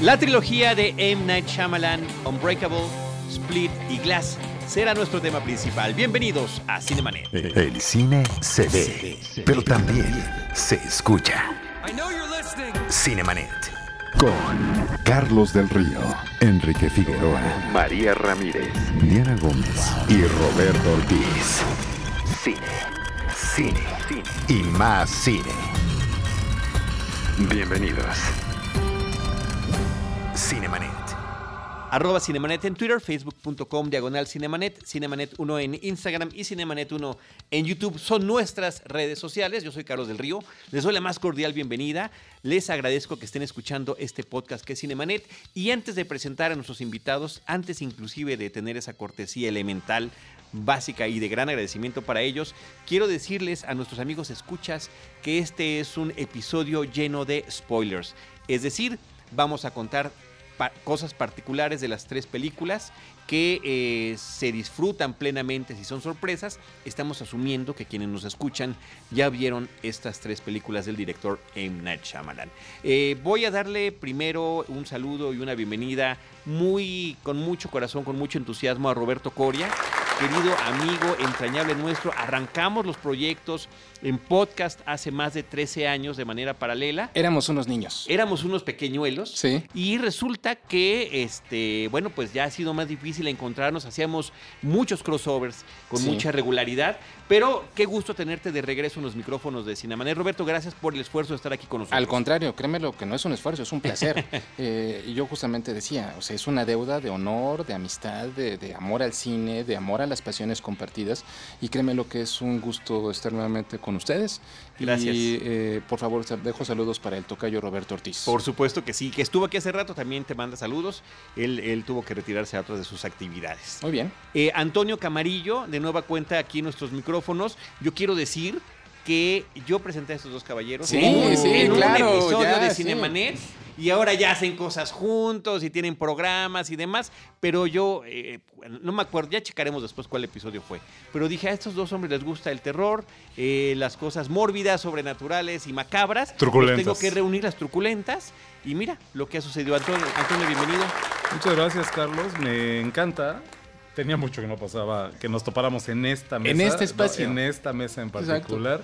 La trilogía de M. Night Shyamalan, Unbreakable, Split y Glass será nuestro tema principal. Bienvenidos a Cinemanet. El cine se ve, pero también se escucha. Cinemanet. Con Carlos del Río, Enrique Figueroa, María Ramírez, Diana Gómez y Roberto Ortiz. Cine, cine, cine y más cine. Bienvenidos. Cinemanet. Arroba Cinemanet en Twitter, facebook.com diagonal Cinemanet, Cinemanet 1 en Instagram y Cinemanet 1 en YouTube. Son nuestras redes sociales. Yo soy Carlos del Río. Les doy la más cordial bienvenida. Les agradezco que estén escuchando este podcast que es Cinemanet. Y antes de presentar a nuestros invitados, antes inclusive de tener esa cortesía elemental básica y de gran agradecimiento para ellos, quiero decirles a nuestros amigos escuchas que este es un episodio lleno de spoilers. Es decir, vamos a contar cosas particulares de las tres películas que eh, se disfrutan plenamente si son sorpresas. Estamos asumiendo que quienes nos escuchan ya vieron estas tres películas del director M. Night Shyamalan. Eh, voy a darle primero un saludo y una bienvenida muy con mucho corazón, con mucho entusiasmo a Roberto Coria, querido amigo entrañable nuestro. Arrancamos los proyectos en podcast hace más de 13 años de manera paralela. Éramos unos niños. Éramos unos pequeñuelos. Sí. Y resulta que, este, bueno, pues ya ha sido más difícil encontrarnos. Hacíamos muchos crossovers con Sí. mucha regularidad. Pero qué gusto tenerte de regreso en los micrófonos de Cinemanet. Roberto, gracias por el esfuerzo de estar aquí con nosotros. Al contrario, créemelo que no es un esfuerzo, es un placer. Eh, yo justamente decía, o sea, es una deuda de honor, de amistad, de, de amor al cine, de amor a las pasiones compartidas. Y créemelo que es un gusto estar nuevamente con ustedes. Gracias. Y eh, por favor, dejo saludos para el tocayo Roberto Ortiz. Por supuesto que sí, que estuvo aquí hace rato, también te manda saludos. Él, él tuvo que retirarse a otras de sus actividades. Muy bien. Eh, Antonio Camarillo, de nueva cuenta aquí en nuestros micrófonos. Yo quiero decir que yo presenté a estos dos caballeros Sí, en sí, en un claro, episodio ya, de sí. Y ahora ya hacen cosas juntos y tienen programas y demás, pero yo eh, no me acuerdo, ya checaremos después cuál episodio fue, pero dije a estos dos hombres les gusta el terror, eh, las cosas mórbidas, sobrenaturales y macabras, Truculentas. Tengo que reunir las truculentas y mira lo que ha sucedido. Antonio, Antonio bienvenido. Muchas gracias, Carlos. Me encanta. Tenía mucho que no pasaba, que nos topáramos en esta mesa. En este espacio. no, en esta mesa en Exacto. particular.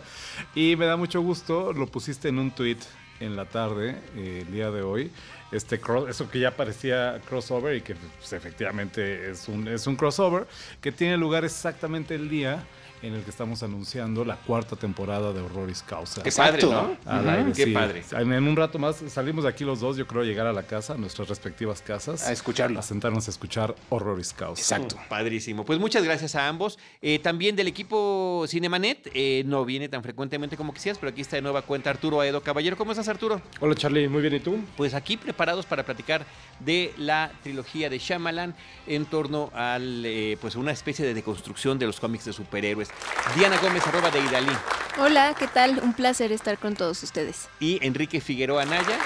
Y me da mucho gusto, lo pusiste en un tweet en la tarde, eh, el día de hoy. Este cro- eso que ya parecía crossover y que pues, efectivamente es un, es un crossover, que tiene lugar exactamente el día en el que estamos anunciando la cuarta temporada de Horroris Causa. Qué Exacto. padre, ¿no? Al aire, Qué sí. padre. En, en un rato más salimos de aquí los dos, yo creo, llegar a la casa, a nuestras respectivas casas. A escucharlo. A sentarnos a escuchar Horroris Causa. Exacto. Padrísimo. Pues muchas gracias a ambos. Eh, también del equipo Cinemanet, eh, no viene tan frecuentemente como quisieras, pero aquí está de nueva cuenta Arturo Aedo Caballero. ¿Cómo estás, Arturo? Hola Charlie, muy bien, ¿y tú? Pues aquí preparados para platicar de la trilogía de Shyamalan en torno a pues una especie de deconstrucción de los cómics de superhéroes. Diana Gómez, arroba de Idalí, Hola, ¿qué tal? Un placer estar con todos ustedes. y Enrique Figueroa Anaya.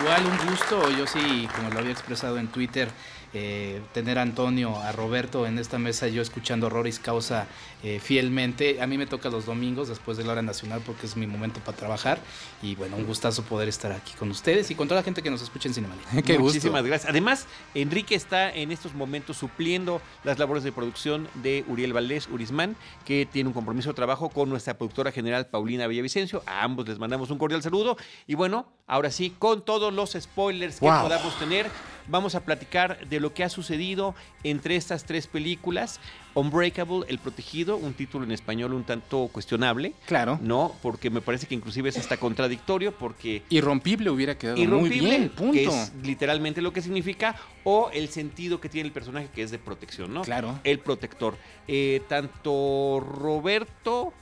Igual un gusto, yo sí, como lo había expresado en Twitter, eh, tener a Antonio, a Roberto en esta mesa, yo escuchando Horroris Causa eh, fielmente. A mí me toca los domingos después de la hora nacional porque es mi momento para trabajar y bueno, un gustazo poder estar aquí con ustedes y con toda la gente que nos escucha en Cinemanet. Qué gusto. Muchísimas gracias. Además, Enrique está en estos momentos supliendo las labores de producción de Uriel Valdés Urismán, que tiene un compromiso de trabajo con nuestra productora general Paulina Villavicencio. A ambos les mandamos un cordial saludo. Y bueno, ahora sí, con todos los spoilers que Wow. podamos tener, vamos a platicar de lo que ha sucedido entre estas tres películas. Unbreakable, El Protegido, un título en español un tanto cuestionable. Claro. No, porque me parece que inclusive es hasta contradictorio, porque Irrompible hubiera quedado muy irrompible, bien, punto. que es literalmente lo que significa, o el sentido que tiene el personaje que es de protección, ¿no? Claro. El protector. Eh, tanto Roberto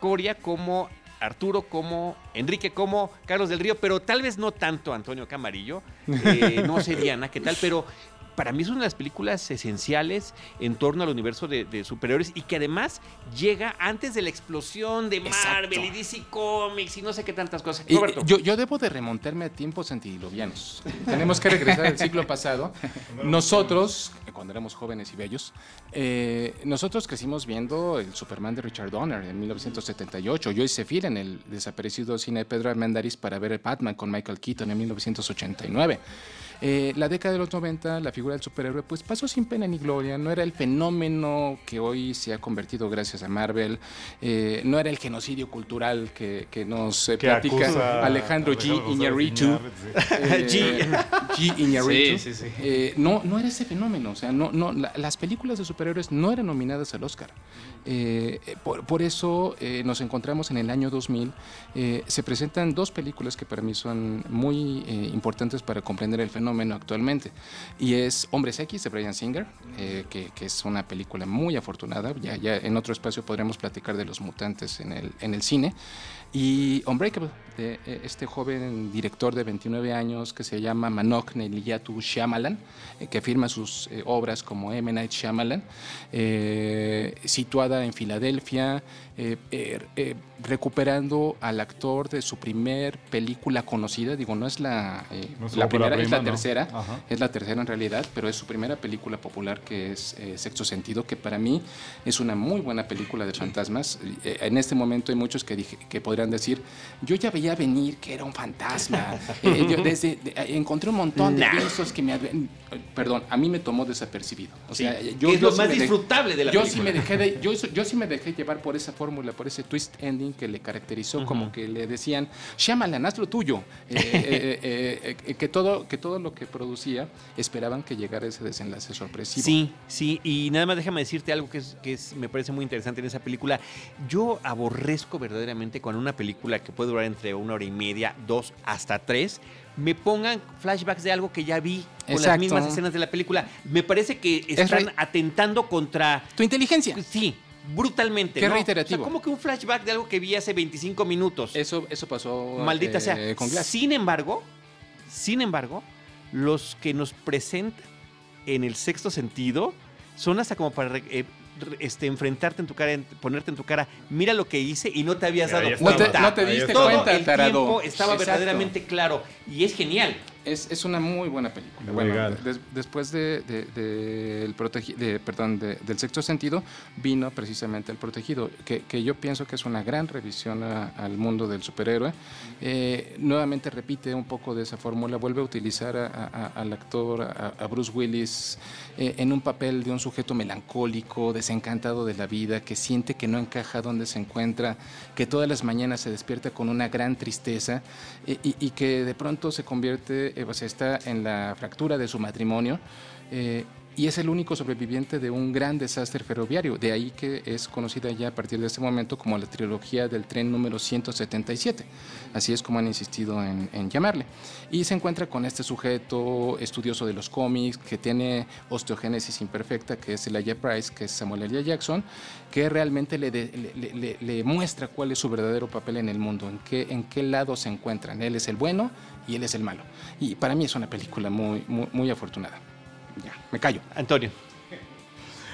Coria como Arturo, como Enrique, como Carlos del Río, pero tal vez no tanto Antonio Camarillo, eh, no sé Diana, ¿qué tal? Pero para mí es una de las películas esenciales en torno al universo de, de superhéroes y que además llega antes de la explosión de Exacto. Marvel y DC Comics y no sé qué tantas cosas. Y, Roberto. yo, yo debo de remontarme a tiempos antidiluvianos. Tenemos que regresar al siglo pasado. Nosotros, cuando éramos jóvenes y bellos, eh, nosotros crecimos viendo el Superman de Richard Donner en 1978. Yo hice fila en el desaparecido cine de Pedro Armendáriz para ver el Batman con Michael Keaton en 1989. Eh, la década de los 90, la figura del superhéroe, pues pasó sin pena ni gloria, no era el fenómeno que hoy se ha convertido gracias a Marvel, eh, no era el genocidio cultural que, nos eh, platica Alejandro G. Iñárritu. G. Iñárritu. no, no era ese fenómeno, o sea, no, no, las películas de superhéroes no eran nominadas al Oscar. Por, eso nos encontramos en el año 2000, se presentan dos películas que para mí son muy importantes para comprender el fenómeno actualmente. Y es Hombres X de Brian Singer, eh, que, es una película muy afortunada. Ya, ya en otro espacio podremos platicar de los mutantes en el, en el cine. Y Unbreakable, de eh, este joven director de 29 años que se llama Manok Neliyatu Shyamalan, eh, que firma sus eh, obras como M. Night Shyamalan, situada en Filadelfia, recuperando al actor de su primer película conocida, digo, no es la, la primera, es la tercera, es la tercera en realidad, pero es su primera película popular que es Sexto Sentido, que para mí es una muy buena película de fantasmas. en este momento hay muchos que, dije, que podrían decir, yo ya veía venir que era un fantasma. Eh, yo desde, encontré un montón de avisos que me... Perdón, a mí me tomó desapercibido. O sea, yo, es lo más disfrutable de la yo película. Sí me dejé yo, yo sí me dejé llevar por esa fórmula, por ese twist ending que le caracterizó, como que le decían, Shyamalan, haz lo tuyo. Eh, eh, que, todo, que todo lo que producía esperaban que llegara ese desenlace sorpresivo. Sí, sí, y nada más déjame decirte algo que, que me parece muy interesante en esa película. Yo aborrezco verdaderamente con una película que puede durar entre una hora y media, dos hasta tres, me pongan flashbacks de algo que ya vi con las mismas escenas de la película. Me parece que están atentando contra... Tu inteligencia. Sí, brutalmente. Qué reiterativo. como que un flashback de algo que vi hace 25 minutos. Eso, eso pasó. Maldita eh, sea. Con Sin embargo, sin embargo, los que nos presentan en el sexto sentido son hasta como para eh, este, enfrentarte en tu cara, ponerte en tu cara, mira lo que hice y no te habías dado cuenta. No te, diste cuenta, el tiempo estaba verdaderamente claro y es genial. Es, una muy buena película. Bueno, después de, de, perdón, del sexto sentido, vino precisamente El Protegido, que, yo pienso que es una gran revisión al mundo del superhéroe. Eh, nuevamente repite un poco de esa fórmula, vuelve a utilizar al actor, a, Bruce Willis, eh, en un papel de un sujeto melancólico, desencantado de la vida, que siente que no encaja donde se encuentra, que todas las mañanas se despierta con una gran tristeza eh, y que de pronto se convierte pues, está en la fractura de su matrimonio eh, y es el único sobreviviente de un gran desastre ferroviario. De ahí que es conocida ya a partir de este momento como la trilogía del tren número 177. Así es como han insistido en, llamarle. Y se encuentra con este sujeto estudioso de los cómics que tiene osteogénesis imperfecta, que es Elijah Price, que es Samuel L. Jackson, que realmente le, le, muestra cuál es su verdadero papel en el mundo, en qué, en qué lado se encuentran. Él es el bueno y él es el malo. Y para mí es una película muy, muy, muy afortunada. Ya, me callo. Antonio.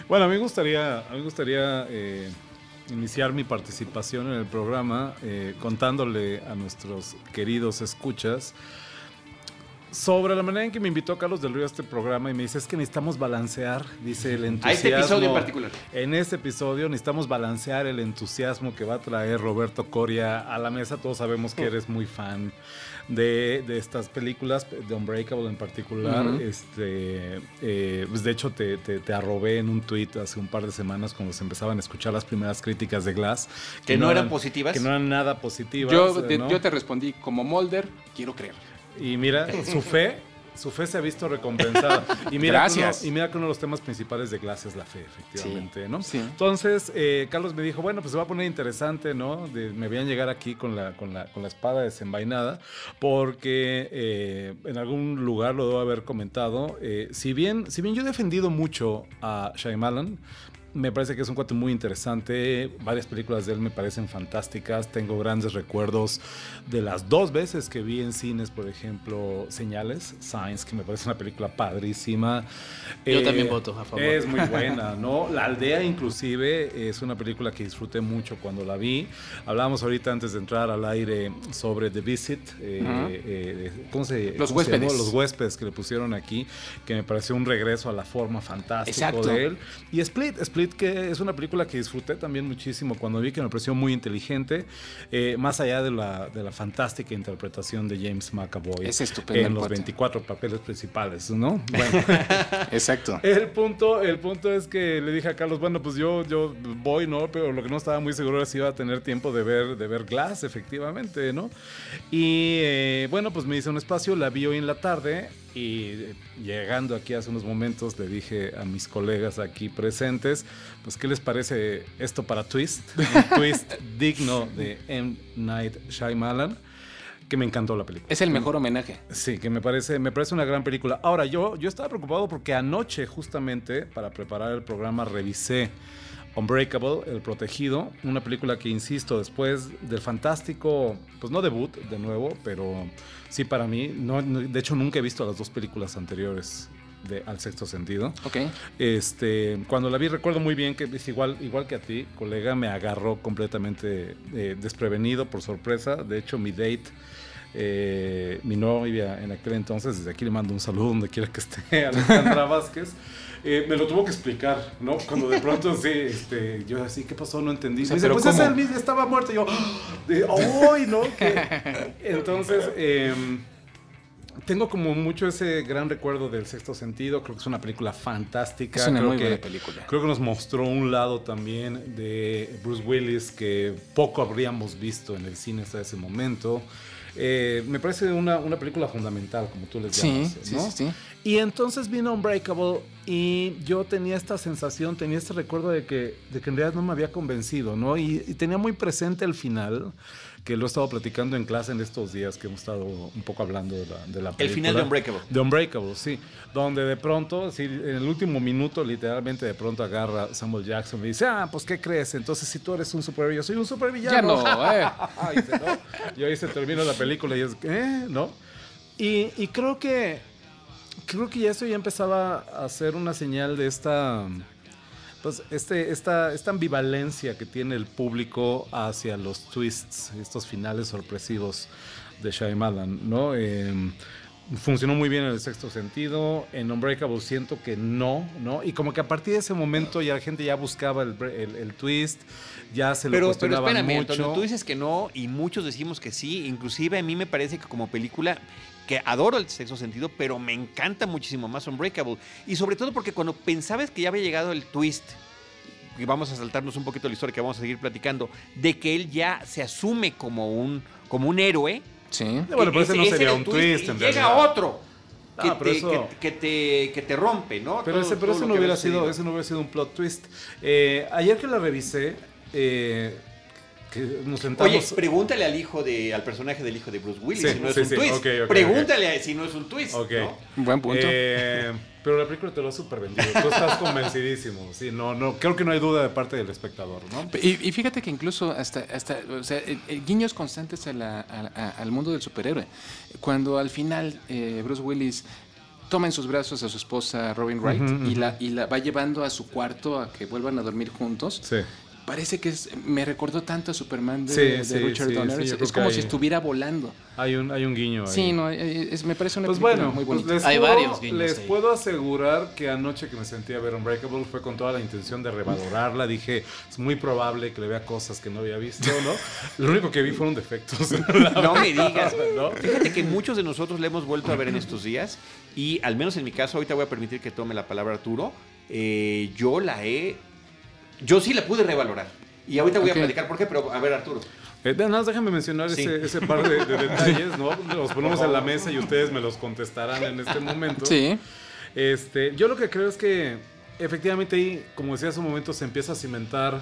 Bueno, a mí me gustaría, a mí me gustaría eh, iniciar mi participación en el programa eh, contándole a nuestros queridos escuchas sobre la manera en que me invitó Carlos del Río a este programa y me dice es que necesitamos balancear, dice el entusiasmo. A este episodio en particular. En este episodio necesitamos balancear el entusiasmo que va a traer Roberto Coria a la mesa. Todos sabemos que eres muy fan de, estas películas, de Unbreakable en particular. este, eh, pues de hecho, te, te, arrobé en un tweet hace un par de semanas cuando se empezaban a escuchar las primeras críticas de Glass. Que, no, eran, positivas. Que no eran nada positivas. Yo, yo te respondí, como Molder, quiero creer. Y mira, su fe su fe se ha visto recompensada. Y mira Gracias. y mira que uno de los temas principales de clase es la fe, efectivamente, ¿no? Entonces, eh, Carlos me dijo, bueno, pues se va a poner interesante, ¿no? me voy a llegar aquí con la, con la, con la espada desenvainada, porque eh, en algún lugar lo debo haber comentado. Eh, si, bien, si bien yo he defendido mucho a Shyamalan, me parece que es un cuate muy interesante. Varias películas de él me parecen fantásticas. Tengo grandes recuerdos de las dos veces que vi en cines, por ejemplo, Señales, Science, que me parece una película padrísima. Yo también eh, voto a favor. Es muy buena, ¿no? La aldea, inclusive, es una película que disfruté mucho cuando la vi. Hablábamos ahorita antes de entrar al aire sobre The Visit. Eh, eh, ¿Cómo se Los huéspedes. Los huéspedes que le pusieron aquí, que me pareció un regreso a la forma fantástica de él. Y Split, Split que es una película que disfruté también muchísimo cuando vi que me pareció muy inteligente, eh, más allá de la, de la fantástica interpretación de James McAvoy Es estupendo en los cuate. 24 papeles principales, ¿no? Bueno, Exacto. el punto, el punto es que le dije a Carlos, bueno, pues yo, yo voy, ¿no? Pero lo que no estaba muy seguro era si iba a tener tiempo de ver, de ver Glass, efectivamente, ¿no? Y eh, bueno, pues me hice un espacio, la vi hoy en la tarde y llegando aquí hace unos momentos le dije a mis colegas aquí presentes, pues ¿qué les parece esto para Twist? Un twist digno de M. Night Shyamalan, que me encantó la película. Es el mejor homenaje. Sí, que me parece, me parece una gran película. Ahora, yo, yo estaba preocupado porque anoche, justamente, para preparar el programa, revisé Unbreakable, El Protegido, una película que, insisto, después del fantástico, pues no debut, de nuevo, pero sí para mí, no, no- de hecho nunca he visto las dos películas anteriores de Al Sexto Sentido. Ok. Este, cuando la vi recuerdo muy bien que es igual, igual que a ti, colega, me agarró completamente eh, desprevenido por sorpresa. De hecho, mi date, eh, mi novia en aquel entonces, desde aquí le mando un saludo donde quiera que esté, Alejandra Vázquez. Eh, me lo tuvo que explicar, ¿no? Cuando de pronto sí, este, yo así, ¿qué pasó? No entendí. O sea, Me dice, ¿pero pues es cómo? el mismo, estaba muerto. Y yo, ¡ay, no! ¿Qué? Entonces, em, tengo como mucho ese gran recuerdo del sexto sentido. Creo que es una película fantástica. Es una creo muy que, buena película. Creo que nos mostró un lado también de Bruce Willis que poco habríamos visto en el cine hasta ese momento. Eh, me parece una, una película fundamental, como tú les llamas. sí, ¿no? sí, sí. Y entonces vino Unbreakable y yo tenía esta sensación, tenía este recuerdo de que, de que en realidad no me había convencido, ¿no? Y, y tenía muy presente el final, que lo he estado platicando en clase en estos días que hemos estado un poco hablando de la, de la película. El final de Unbreakable. De Unbreakable, sí. Donde de pronto, sí, en el último minuto, literalmente de pronto agarra Samuel Jackson y dice, ah, pues ¿qué crees? Entonces si tú eres un supervillano, yo soy un supervillano. Ya no, eh. Y dice, ¿no? Y ahí se termina la película y es, ¿eh? ¿No? Y, y creo que creo que ya eso ya empezaba a ser una señal de esta pues este, esta, esta ambivalencia que tiene el público hacia los twists, estos finales sorpresivos de Shyamalan, ¿no? Eh, funcionó muy bien en el sexto sentido, en Unbreakable siento que no, ¿no? Y como que a partir de ese momento ya la gente ya buscaba el, el- el twist, ya se lo Pero, pero cuestionaban espérame, mucho. Antonio, tú dices que no y muchos decimos que sí. Inclusive a mí me parece que como película que adoro el sexto sentido, pero me encanta muchísimo más Unbreakable. Y sobre todo porque cuando pensabas que ya había llegado el twist, y vamos a saltarnos un poquito la historia que vamos a seguir platicando, de que él ya se asume como un, como un héroe. Sí. Bueno, pero ese no sería un twist, y en llega realidad. otro. Ah, Que, pero te, eso- que, que te, que te rompe, ¿no? Pero Todo- ese, pero todo eso no hubiera sido, ese no hubiera sido un plot twist. Eh, ayer que la revisé, eh, que nos sentamos. Oye, pregúntale al hijo de, al personaje del hijo de Bruce Willis Sí, si no es sí, un sí, twist. pregúntale si no es un twist. Ok. ¿no? Buen punto. Eh, pero la película te lo ha super vendido. Tú estás convencidísimo. Sí, no, no, creo que no hay duda de parte del espectador, ¿no? Y, y fíjate que incluso hasta, hasta o sea, eh, eh, guiños constantes a la- a- a- al mundo del superhéroe. Cuando al final eh, Bruce Willis toma en sus brazos a su esposa Robin Wright y, la, y la va llevando a su cuarto a que vuelvan a dormir juntos. Sí. Parece que es, me recordó tanto a Superman de, Sí, de sí, Richard sí, Donner. sí, es como si estuviera volando. Hay un, hay un guiño ahí. Sí, no, eh, es- me parece una Pues película bueno, muy pues bonita. les, Hay puedo, varios guiños les ahí. puedo asegurar que anoche que me sentí a ver Unbreakable fue con toda la intención de revalorarla. Dije, es muy probable que le vea cosas que no había visto, ¿no? Lo único que vi fueron defectos. No me digas. ¿no? Fíjate que muchos de nosotros le hemos vuelto a ver en estos días y al menos en mi caso, ahorita voy a permitir que tome la palabra Arturo, eh, yo la he... Yo sí la pude revalorar. Y ahorita voy a platicar por qué, pero a ver Arturo. Eh, nada más déjame mencionar Sí. ese, ese par de, de detalles, ¿no? Los ponemos en la mesa y ustedes me los contestarán en este momento. Sí. Este, yo lo que creo es que efectivamente ahí, como decía hace un momento, se empieza a cimentar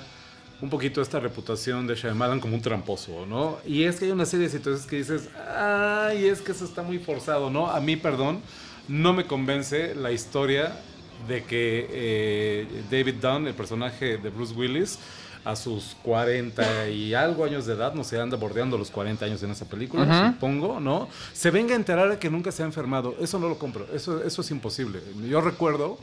un poquito esta reputación de Shyamalan como un tramposo, ¿no? Y es que hay una serie de situaciones que dices, ay, es que eso está muy forzado, ¿no? A mí, perdón, no me convence la historia de que eh, David Dunn, el personaje de Bruce Willis, a sus 40 y algo años de edad, no sé, anda bordeando los 40 años en esa película, supongo, ¿no? Se venga a enterar de que nunca se ha enfermado. Eso no lo compro, eso, eso es imposible. Yo recuerdo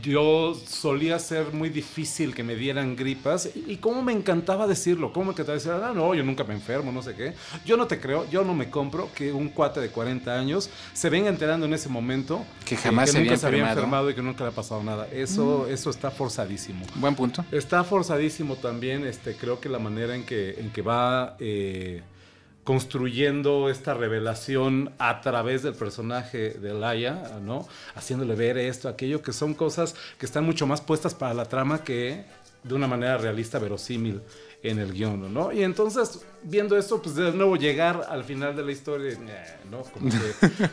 yo solía ser muy difícil que me dieran gripas y, cómo me encantaba decirlo, cómo me encantaba decir, ah, no, yo nunca me enfermo, no sé qué. Yo no te creo, yo no me compro que un cuate de 40 años se venga enterando en ese momento que jamás se, nunca había se había enfermado y que nunca le ha pasado nada. Eso, mm. eso está forzadísimo. Buen punto. Está forzadísimo también, este, creo que la manera en que, en que va... Eh, construyendo esta revelación a través del personaje de Laia, ¿no? Haciéndole ver esto, aquello, que son cosas que están mucho más puestas para la trama que de una manera realista, verosímil en el guion, ¿no? Y entonces, viendo esto, pues de nuevo llegar al final de la historia, ¿no?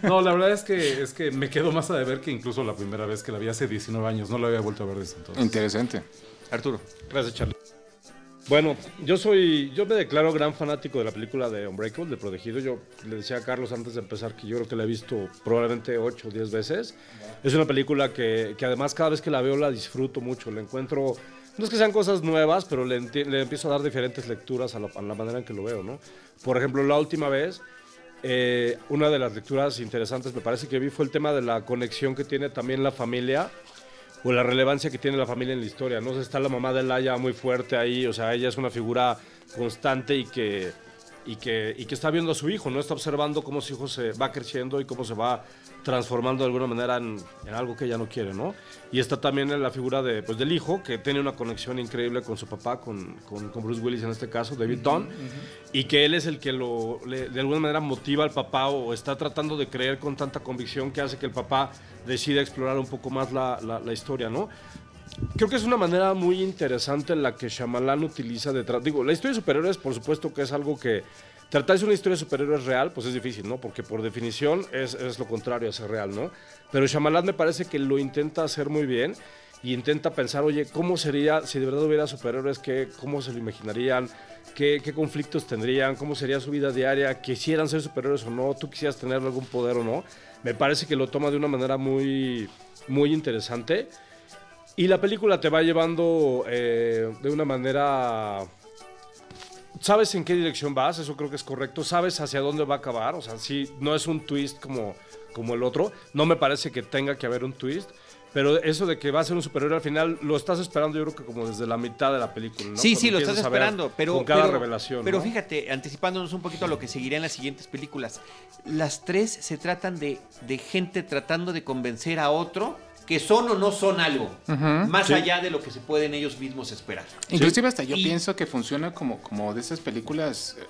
no, la verdad es que, es que me quedo más a deber que incluso la primera vez que la vi hace 19 años, no la había vuelto a ver desde entonces. Interesante. Arturo. Gracias, Charlie. Bueno, yo soy, yo me declaro gran fanático de la película de Unbreakable, de Protegido. Yo le decía a Carlos antes de empezar que yo creo que la he visto probablemente 8 o 10 veces. Es una película que, que, además cada vez que la veo la disfruto mucho. Le encuentro, no es que sean cosas nuevas, pero le, empiezo a dar diferentes lecturas a la, a la, manera en que lo veo, ¿no? Por ejemplo, la última vez, eh, una de las lecturas interesantes me parece que vi fue el tema de la conexión que tiene también la familia o la relevancia que tiene la familia en la historia. ¿no? está la mamá de Laia muy fuerte ahí, o sea, ella es una figura constante y que, y que, y que está viendo a su hijo, ¿no? Está observando cómo su hijo se va creciendo y cómo se va transformando de alguna manera en, algo que ella no quiere, ¿no? Y está también en la figura de, pues, del hijo, que tiene una conexión increíble con su papá, con, con, Bruce Willis en este caso, David Dunn, y que él es el que lo, de alguna manera motiva al papá o está tratando de creer con tanta convicción que hace que el papá decida explorar un poco más la, la, historia, ¿no? Creo que es una manera muy interesante en la que Shyamalan utiliza detrás. Digo, la historia de superhéroes, por supuesto que es algo que tratarse una historia de superhéroes real, pues es difícil, ¿no? Porque por definición es, lo contrario a ser real, ¿no? Pero Shyamalan me parece que lo intenta hacer muy bien y intenta pensar, oye, ¿cómo sería si de verdad hubiera superhéroes? ¿qué, ¿Cómo se lo imaginarían? ¿Qué, ¿Qué, conflictos tendrían? ¿Cómo sería su vida diaria? ¿Quisieran ser superhéroes o no? ¿Tú quisieras tener algún poder o no? Me parece que lo toma de una manera muy, muy interesante. Y la película te va llevando eh, de una manera sabes en qué dirección vas, eso creo que es correcto, sabes hacia dónde va a acabar, o sea, si no es un twist como, como el otro, no me parece que tenga que haber un twist. Pero eso de que va a ser un superhéroe al final lo estás esperando yo creo que como desde la mitad de la película, ¿no? Sí, sí, lo estás esperando, pero con cada revelación. Pero fíjate, anticipándonos un poquito a lo que seguirá en las siguientes películas, las tres se tratan de, de gente tratando de convencer a otro que son o no son algo, más allá de lo que se pueden ellos mismos esperar. Inclusive hasta yo pienso que funciona como, como de esas películas eh,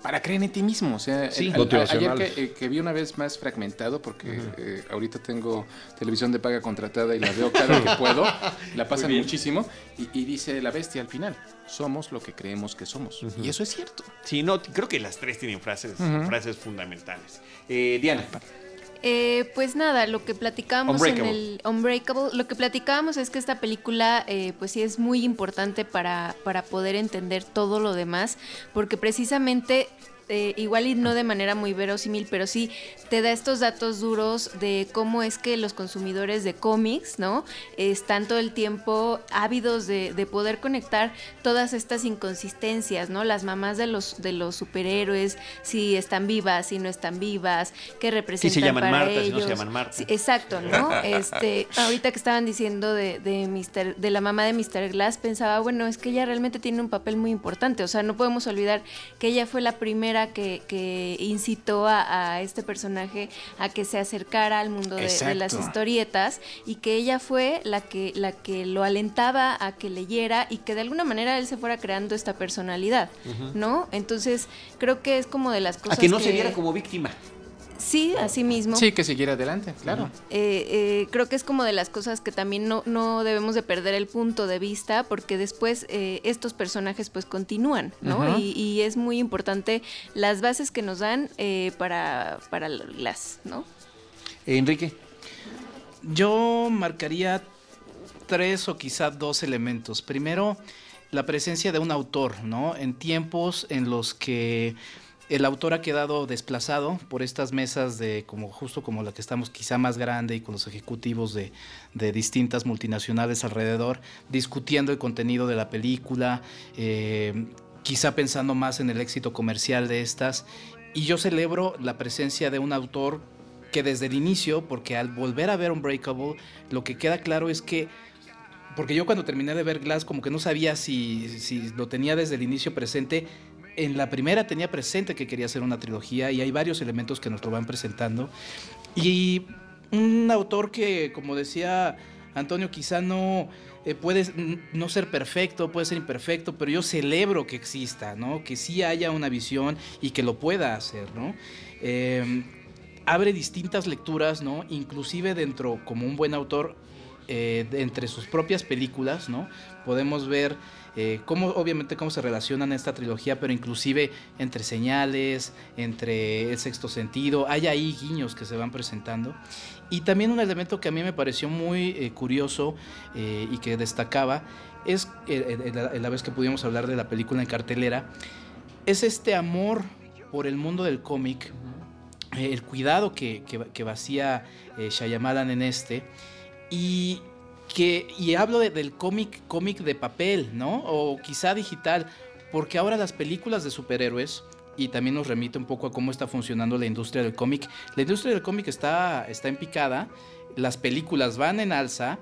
para creer en ti mismo. O sea, ayer eh, que, vi una vez más fragmentado, porque eh, ahorita tengo televisión de paga contratada y la veo cada que puedo, la pasan muchísimo, y, dice la bestia al final, somos lo que creemos que somos. Y eso es cierto. Sí, no, creo que las tres tienen frases, frases fundamentales. Diana. Eh, pues nada, lo que platicábamos en el Unbreakable, lo que platicábamos es que esta película, eh, pues sí es muy importante para, para poder entender todo lo demás, porque precisamente eh, igual y no de manera muy verosímil, pero sí te da estos datos duros de cómo es que los consumidores de cómics, ¿no? Están todo el tiempo ávidos de, poder conectar todas estas inconsistencias, ¿no? Las mamás de los, de los superhéroes, si están vivas, si no están vivas, qué representan si se llaman para Marta, ellos. si no se llaman Marta. exacto, ¿no? Este, ahorita que estaban diciendo de, de, de la mamá de Mr. Glass, pensaba, bueno, es que ella realmente tiene un papel muy importante, o sea, no podemos olvidar que ella fue la primera que, incitó a, este personaje a que se acercara al mundo de, las historietas y que ella fue la que, la que lo alentaba a que leyera y que de alguna manera él se fuera creando esta personalidad, ¿no? Entonces creo que es como de las cosas... A que no se viera como víctima. Sí, así mismo. Sí, que siguiera adelante, claro. Eh, eh, creo que es como de las cosas que también no, no debemos de perder el punto de vista porque después eh, estos personajes pues continúan, ¿no? y, es muy importante las bases que nos dan para, para las, ¿no? Enrique. Yo marcaría tres o quizá dos elementos. Primero, la presencia de un autor, ¿no? En tiempos en los que el autor ha quedado desplazado por estas mesas de como justo como la que estamos quizá más grande y con los ejecutivos de, distintas multinacionales alrededor discutiendo el contenido de la película eh, quizá pensando más en el éxito comercial de estas y yo celebro la presencia de un autor que desde el inicio, porque al volver a ver Unbreakable, lo que queda claro es que porque yo cuando terminé de ver Glass como que no sabía si, si, lo tenía desde el inicio presente. En la primera tenía presente que quería hacer una trilogía y hay varios elementos que nos lo van presentando. Y un autor que, como decía Antonio, quizá no eh, puede no ser perfecto, puede ser imperfecto, pero yo celebro que exista, ¿no? Que sí haya una visión y que lo pueda hacer, ¿no? Eh, abre distintas lecturas, ¿no? Inclusive dentro, como un buen autor, eh, entre sus propias películas, ¿no? Podemos ver eh, cómo, obviamente, cómo se relacionan esta trilogía, pero inclusive entre señales, entre el sexto sentido, hay ahí guiños que se van presentando. Y también un elemento que a mí me pareció muy eh, curioso y que destacaba es la, vez que pudimos hablar de la película en cartelera, es este amor por el mundo del cómic, el cuidado que, que, vacía Shyamalan en este y que y hablo del cómic cómic de papel, ¿no? O quizá digital, porque ahora las películas de superhéroes y también nos remite un poco a cómo está funcionando la industria del cómic. La industria del cómic está, está en picada, las películas van en alza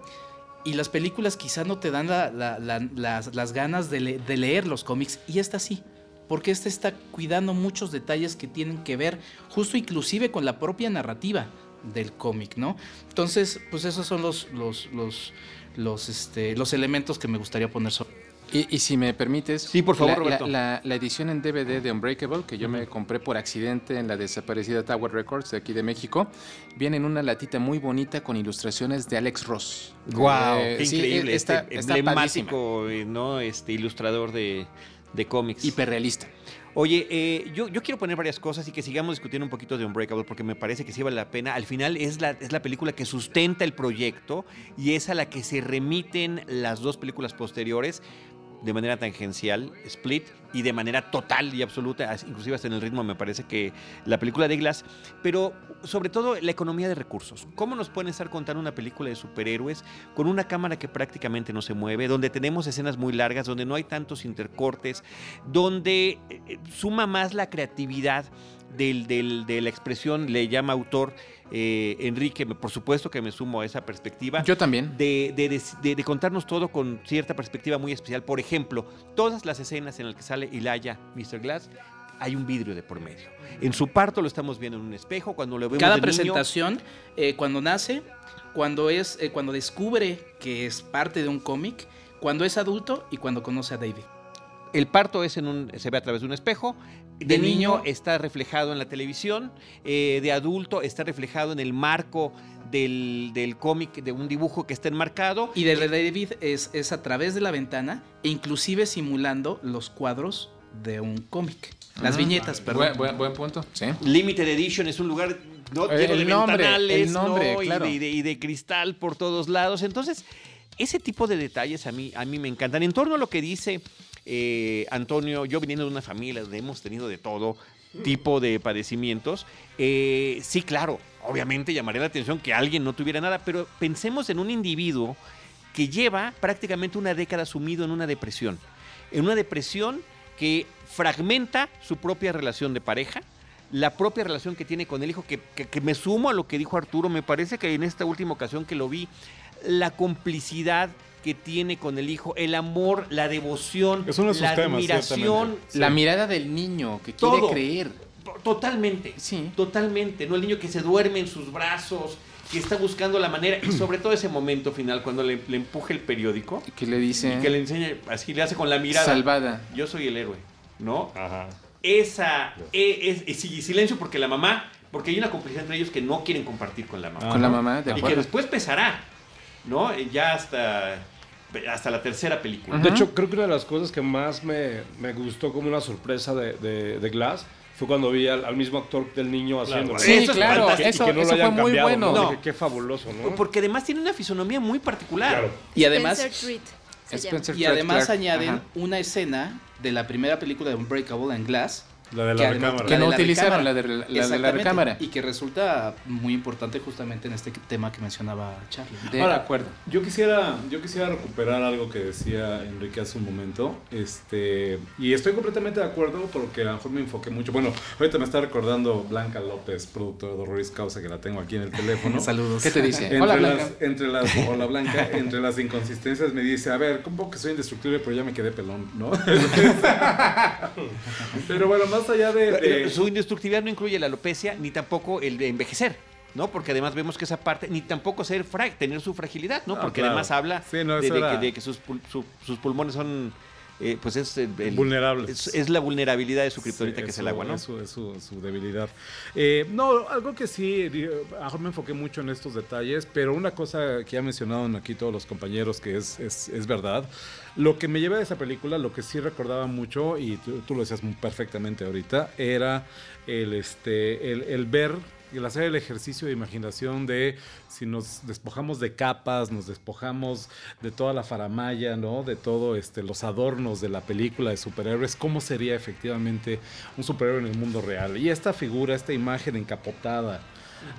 y las películas quizá no te dan las, ganas de, de, leer los cómics y esta sí. Porque esta está cuidando muchos detalles que tienen que ver justo inclusive con la propia narrativa del cómic, ¿no? Entonces, pues esos son los, los, los, los, este, los elementos que me gustaría poner sobre. Y, si me permites, sí, por favor, la, la, edición en DVD de Unbreakable, que yo me compré por accidente en la desaparecida Tower Records de aquí de México, viene en una latita muy bonita con ilustraciones de Alex Ross. ¡Wow! Eh, increíble! Está, este emblemático, ¿no? Este ilustrador de, de cómics. Hiperrealista. Oye, eh, yo, yo, quiero poner varias cosas y que sigamos discutiendo un poquito de Unbreakable porque me parece que sí vale la pena. Al final es la, es la película que sustenta el proyecto y es a la que se remiten las dos películas posteriores de manera tangencial, Split, y de manera total y absoluta, inclusive hasta en el ritmo me parece que la película de Glass, pero sobre todo la economía de recursos. ¿Cómo nos pueden estar contando una película de superhéroes con una cámara que prácticamente no se mueve, donde tenemos escenas muy largas, donde no hay tantos intercortes, donde eh, suma más la creatividad del, de la expresión, le llama autor, eh, Enrique, por supuesto que me sumo a esa perspectiva. Yo también. De, de, contarnos todo con cierta perspectiva muy especial. Por ejemplo, todas las escenas en las que sale Ilaya, Mr. Glass, hay un vidrio de por medio. En su parto lo estamos viendo en un espejo, cuando lo vemos Cada presentación, eh, cuando nace, cuando, es, eh, cuando descubre que es parte de un cómic, cuando es adulto y cuando conoce a David. El parto es en un, se ve a través de un espejo, de, niño, está reflejado en la televisión, eh, de adulto está reflejado en el marco del, del cómic, de un dibujo que está enmarcado. Y de David es, es a través de la ventana, e inclusive simulando los cuadros de un cómic. Las ah, viñetas, perdón. Buen, punto. Sí. Limited Edition es un lugar ¿no? lleno de ventanales y, de, y, de, cristal por todos lados. Entonces, ese tipo de detalles a mí, a mí me encantan. En torno a lo que dice eh, Antonio, yo viniendo de una familia donde hemos tenido de todo tipo de padecimientos, eh, sí, claro, obviamente llamaría la atención que alguien no tuviera nada, pero pensemos en un individuo que lleva prácticamente una década sumido en una depresión, en una depresión que fragmenta su propia relación de pareja, la propia relación que tiene con el hijo, que, que, me sumo a lo que dijo Arturo, me parece que en esta última ocasión que lo vi, la complicidad que tiene con el hijo, el amor, la devoción, la admiración, la mirada del niño que quiere creer. Totalmente, sí. totalmente, ¿no? El niño que se duerme en sus brazos, que está buscando la manera, y sobre todo ese momento final, cuando le, le empuja el periódico. Que le dice. Y que le enseña, así le hace con la mirada. Salvada. Yo soy el héroe, ¿no? Ajá. Esa, e, es, silencio porque la mamá, porque hay una complicidad entre ellos que no quieren compartir con la mamá. Con la mamá, de Y que después pesará. ¿No? Ya hasta, hasta la tercera película. De hecho, creo que una de las cosas que más me, me gustó como una sorpresa de, de, Glass fue cuando vi al, mismo actor del niño haciendo Sí, claro, eso, que no eso fue muy bueno. Qué, fabuloso, ¿no? Porque además tiene una fisonomía muy particular. Y además, y además añaden una escena de la primera película de Unbreakable en Glass La de la recámara. Que no utilizaron la de la, recámara. Y que resulta muy importante justamente en este tema que mencionaba Charlie. De Ahora, acuerdo. Yo quisiera, yo quisiera recuperar algo que decía Enrique hace un momento. Este, y estoy completamente de acuerdo porque a lo mejor me enfoqué mucho. Bueno, ahorita me está recordando Blanca López, productora de Horroris Causa, que la tengo aquí en el teléfono. Saludos. ¿Qué te dice? Entre hola, Blanca. Las, entre las, hola, Blanca. entre las inconsistencias me dice, a ver, como que soy indestructible, pero ya me quedé pelón, ¿no? pero bueno, más allá de, Su indestructibilidad no incluye la alopecia ni tampoco el de envejecer. ¿no? Porque además vemos que esa parte, ni tampoco ser tener su fragilidad, ¿no? Porque además habla de, que, sus, sus, pulmones son eh, pues es el, Es, la vulnerabilidad de su criptonita que es el agua, ¿no? Es su, su, debilidad. Eh, no, algo que sí, mejor me enfoqué mucho en estos detalles, pero una cosa que ya mencionado aquí todos los compañeros que es, es, es verdad, lo que me lleva de esa película, lo que sí recordaba mucho, y tú, lo decías perfectamente ahorita, era el, este, el, el ver el hacer el ejercicio de imaginación de si nos despojamos de capas, nos despojamos de toda la faramaya, ¿no? De todo este los adornos de la película de superhéroes, cómo sería efectivamente un superhéroe en el mundo real. Y esta figura, esta imagen encapotada,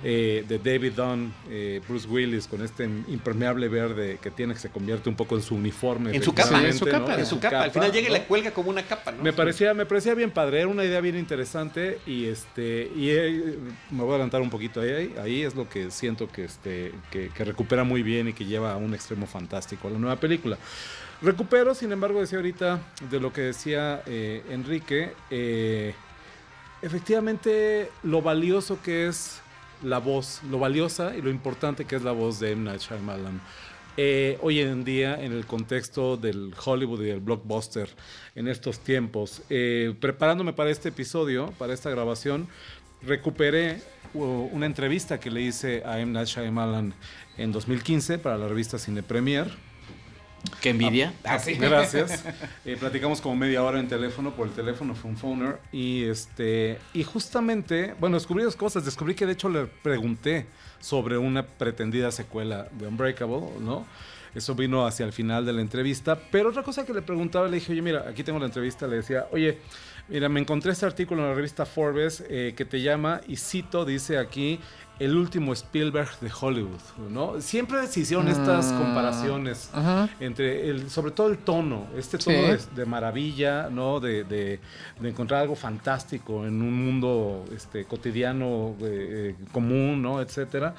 eh, de David Dunn, eh, Bruce Willis, con este impermeable verde que tiene que se convierte un poco en su uniforme. En su capa, en su capa, en su capa. Al final llega y la cuelga como una capa, Me parecía, me parecía bien padre, era una idea bien interesante y este y eh, me voy a adelantar un poquito ahí, ahí es lo que siento que este que, recupera muy bien y que lleva a un extremo fantástico a la nueva película. Recupero, sin embargo, decía ahorita de lo que decía Enrique, efectivamente lo valioso que es la voz, lo valiosa y lo importante que es la voz de M. Night Shyamalan. Eh, hoy en día, en el contexto del Hollywood y del blockbuster, en estos tiempos, eh, preparándome para este episodio, para esta grabación, recuperé una entrevista que le hice a M. Night Shyamalan en 2015 para la revista Cine Premier Qué envidia. Ah, ah Gracias. Eh, platicamos como media hora en teléfono, por el teléfono fue un phoner. Y, este, y justamente, bueno, descubrí dos cosas. Descubrí que de hecho le pregunté sobre una pretendida secuela de Unbreakable, ¿no? Eso vino hacia el final de la entrevista. Pero otra cosa que le preguntaba, le dije, oye, mira, aquí tengo la entrevista, le decía, oye, mira, me encontré este artículo en la revista Forbes eh, que te llama, y cito, dice aquí, el último Spielberg de Hollywood, ¿no? Siempre se hicieron estas mm, comparaciones entre, el, sobre todo el tono, este tono de, maravilla, ¿no? De, encontrar algo fantástico en un mundo este, cotidiano, eh, común, ¿no? Etcétera.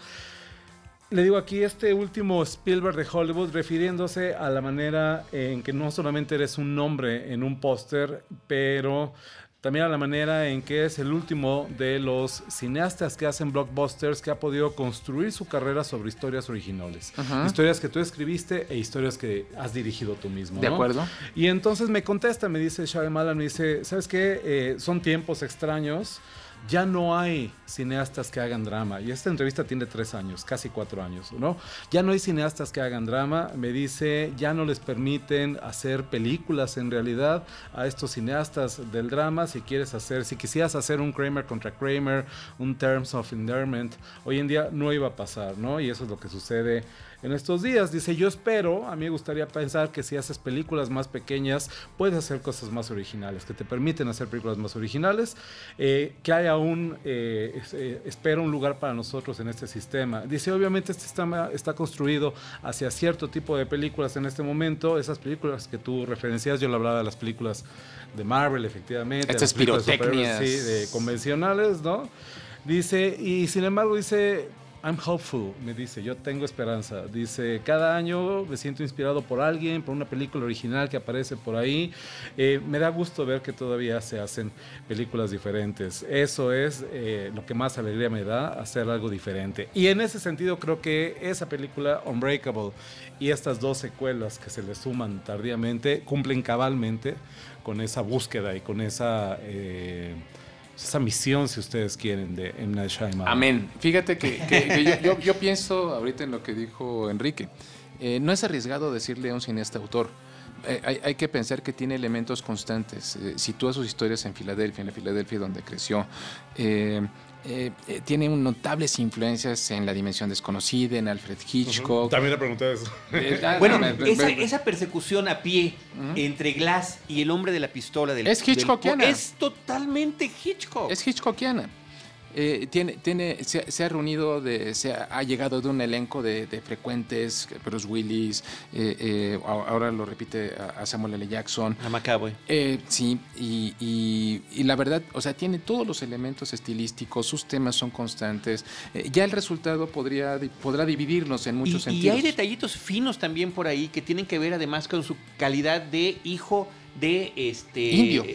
Le digo aquí este último Spielberg de Hollywood refiriéndose a la manera en que no solamente eres un nombre en un póster, pero también a la manera en que es el último de los cineastas que hacen blockbusters que ha podido construir su carrera sobre historias originales. Historias que tú escribiste e historias que has dirigido tú mismo. De acuerdo. Y entonces me contesta, me dice Shyamalan, me dice, ¿sabes qué? Eh, son tiempos extraños ya no hay cineastas que hagan drama. Y esta entrevista tiene tres años, casi cuatro años, ¿no? Ya no hay cineastas que hagan drama. Me dice, ya no les permiten hacer películas en realidad a estos cineastas del drama. Si quieres hacer, si quisieras hacer un Kramer contra Kramer, un Terms of Endearment, hoy en día no iba a pasar, ¿no? Y eso es lo que sucede en estos días. Dice, yo espero, a mí me gustaría pensar que si haces películas más pequeñas, puedes hacer cosas más originales, que te permiten hacer películas más originales, eh, que haya un, eh, eh, espero un lugar para nosotros en este sistema. Dice, obviamente este sistema está construido hacia cierto tipo de películas en este momento, esas películas que tú referencias, yo le hablaba de las películas de Marvel, efectivamente. Estas pirotecnias. Sí, de convencionales, ¿no? Dice, y sin embargo dice, I'm hopeful, me dice, yo tengo esperanza. Dice, cada año me siento inspirado por alguien, por una película original que aparece por ahí. Eh, me da gusto ver que todavía se hacen películas diferentes. Eso es eh, lo que más alegría me da, hacer algo diferente. Y en ese sentido creo que esa película, Unbreakable, y estas dos secuelas que se le suman tardíamente, cumplen cabalmente con esa búsqueda y con esa... Eh, esa misión, si ustedes quieren, de M. Night Amén. Fíjate que, yo, pienso ahorita en lo que dijo Enrique. Eh, no es arriesgado decirle a un cineasta autor. Eh, hay, que pensar que tiene elementos constantes. Eh, sitúa sus historias en Filadelfia, en la Filadelfia donde creció eh, eh, tiene notables influencias en La Dimensión Desconocida, en Alfred Hitchcock. También le pregunté eso. Eh, ah, bueno, esa, persecución a pie entre Glass y el hombre de la pistola del Es Hitchcockiana. es totalmente Hitchcock. Es Hitchcockiana. Eh, tiene, tiene, se, ha reunido, de, se ha, llegado de un elenco de, frecuentes, Bruce Willis, eh, eh, ahora lo repite a, Samuel L. Jackson. A McAvoy. sí, y, y, la verdad, o sea, tiene todos los elementos estilísticos, sus temas son constantes. ya el resultado podría, podrá dividirnos en muchos sentidos. Y hay detallitos finos también por ahí que tienen que ver además con su calidad de hijo de este indio.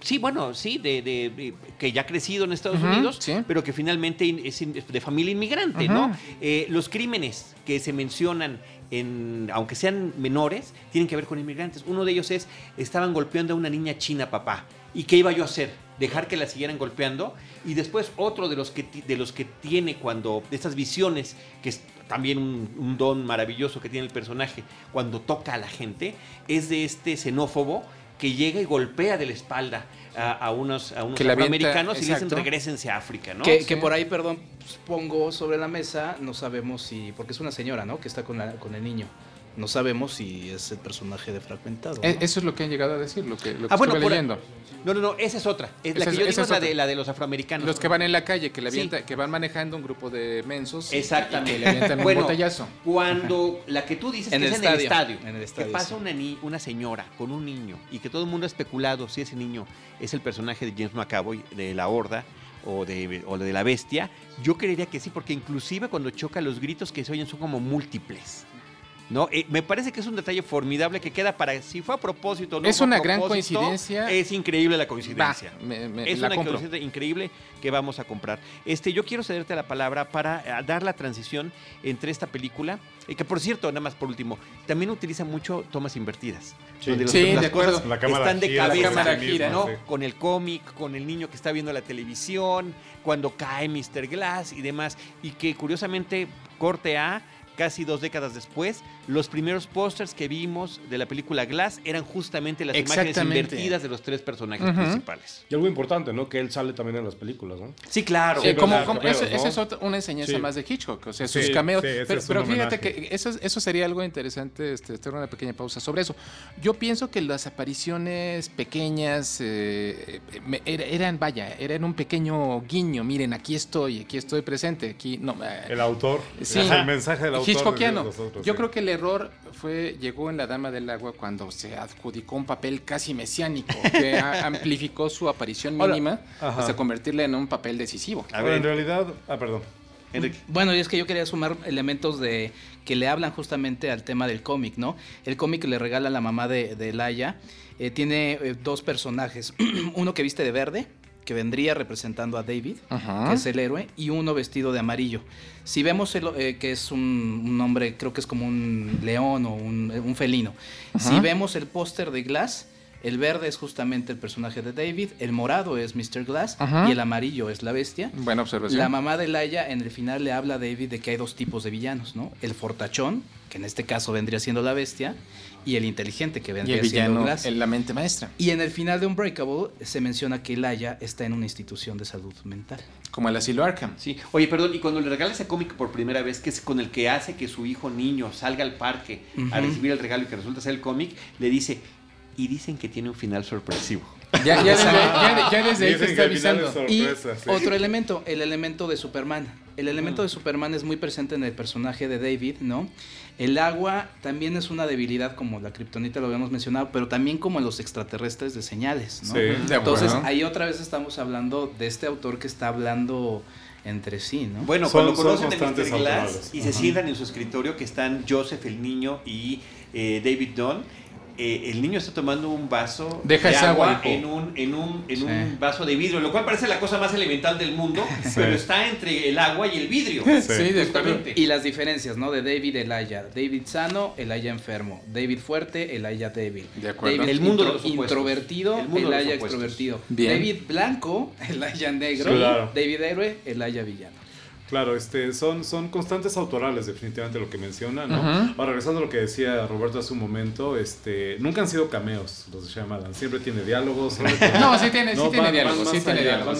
sí bueno sí de, que ya ha crecido en Estados Unidos pero que finalmente es de familia inmigrante no eh, los crímenes que se mencionan en, aunque sean menores tienen que ver con inmigrantes. Uno de ellos es estaban golpeando a una niña china papá. Y qué iba yo a hacer dejar que la siguieran golpeando y después otro de los que de los que tiene cuando de estas visiones que es también un, un don maravilloso que tiene el personaje cuando toca a la gente es de este xenófobo que llega y golpea de la espalda a, unos, a unos afroamericanos y dicen regresense a África, ¿no? Que, por ahí, perdón, pongo sobre la mesa, no sabemos si, porque es una señora, ¿no? Que está con, la, con el niño. No sabemos si es el personaje de Fragmentado. E, eso es lo que han llegado a decir, lo que, lo que ah, bueno, leyendo. No, no, no, esa es otra. Es la que yo digo es la de, la de los afroamericanos. Los que van en la calle, que, le que van manejando un grupo de mensos. Exactamente. le avientan un botellazo. Cuando la que tú dices que es en el estadio, que pasa una, una señora con un niño y que todo el mundo ha especulado si ese niño es el personaje de James McAvoy, de La Horda, o de, o de la bestia, yo creería que sí, porque inclusive cuando choca los gritos que se oyen son como múltiples. ¿No? Eh, me parece que es un detalle formidable que queda para si fue a propósito o no. Es una gran coincidencia. Es increíble la coincidencia. es una coincidencia increíble que vamos a comprar. Este, yo quiero cederte la palabra para eh, dar la transición entre esta película, y que por cierto, nada más por último, también utiliza mucho tomas invertidas. Sí, de acuerdo. están de cabeza, ¿no? Con el cómic, con el niño que está viendo la televisión, cuando cae Mr. Glass y demás. Y que curiosamente, corte A casi dos décadas después, los primeros pósters que vimos de la película Glass eran justamente las imágenes invertidas de los tres personajes principales. Y algo importante, ¿no? Que él sale también en las películas, ¿no? Sí, claro. esa es una enseñanza más de Hitchcock, o sea, sus cameos. pero, fíjate que eso, eso sería algo interesante, este, hacer una pequeña pausa sobre eso. Yo pienso que las apariciones pequeñas eh, eran, vaya, eran un pequeño guiño. Miren, aquí estoy, aquí estoy presente, aquí no. Eh, el autor, sí, el mensaje del autor. Hitchcockiano. Yo creo que el error fue llegó en La Dama del Agua cuando se adjudicó un papel casi mesiánico que amplificó su aparición mínima hasta convertirla en un papel decisivo. A ver, en realidad, ah, perdón. Bueno, y es que yo quería sumar elementos de que le hablan justamente al tema del cómic, ¿no? El cómic que le regala la mamá de, de Laia eh, tiene eh, dos personajes, uno que viste de verde, que vendría representando a David, que es el héroe, y uno vestido de amarillo. Si vemos eh, que es un, hombre, creo que es como un león o un, felino. Si vemos el póster de Glass, el verde es justamente el personaje de David, el morado es Mr. Glass y el amarillo es la bestia. Buena observación. La mamá de Laia en el final le habla a David de que hay dos tipos de villanos, ¿no? El fortachón, que en este caso vendría siendo la bestia, y el inteligente que vendría y siendo Glass. En la mente maestra. Y en el final de Unbreakable se menciona que Laia está en una institución de salud mental. Como el asilo Arkham. Sí. Oye, perdón, y cuando le regala ese cómic por primera vez, que es con el que hace que su hijo niño salga al parque a recibir el regalo y que resulta ser el cómic, le dice, y dicen que tiene un final sorpresivo. Ya, desde, ahí se está avisando. y otro elemento, el elemento de Superman. El elemento de Superman es muy presente en el personaje de David, ¿no? El agua también es una debilidad, como la kriptonita lo habíamos mencionado, pero también como los extraterrestres de señales, ¿no? Entonces, ahí otra vez estamos hablando de este autor que está hablando entre sí, ¿no? Bueno, cuando conocen a Mr. Glass y se sientan en su escritorio, que están Joseph el niño y eh, David Dunn, eh, el niño está tomando un vaso Deja de agua, en, un, en, un, en un vaso de vidrio, lo cual parece la cosa más elemental del mundo, pero está entre el agua y el vidrio. Sí, justamente. Y las diferencias, ¿no? De David Elaya. David sano, Elaya enfermo. David fuerte, Elaya débil. De acuerdo. David el mundo introvertido, Elaya extrovertido. David blanco, Elaya negro. David héroe, Elaya villano. Claro, este, son, son constantes autorales, definitivamente lo que menciona, ¿no? Ahora, regresando a lo que decía Roberto hace un momento, este, nunca han sido cameos los de Shyamalan, siempre tiene diálogos. no, sí tiene, sí tiene diálogos, sí tiene diálogos.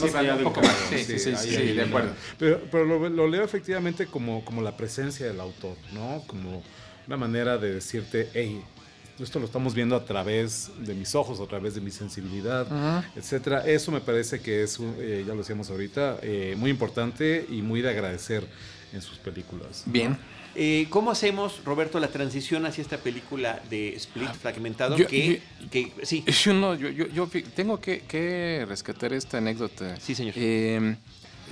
Sí, sí, sí, de acuerdo. Pero, pero lo, lo, leo efectivamente como, como la presencia del autor, ¿no? Como una manera de decirte, hey, esto lo estamos viendo a través de mis ojos, a través de mi sensibilidad, etcétera. Eso me parece que es, eh, ya lo decíamos ahorita, eh, muy importante y muy de agradecer en sus películas. Bien. Eh, ¿Cómo hacemos, Roberto, la transición hacia esta película de Split fragmentado? que, sí. Yo, yo, tengo que, que, rescatar esta anécdota. Sí, señor.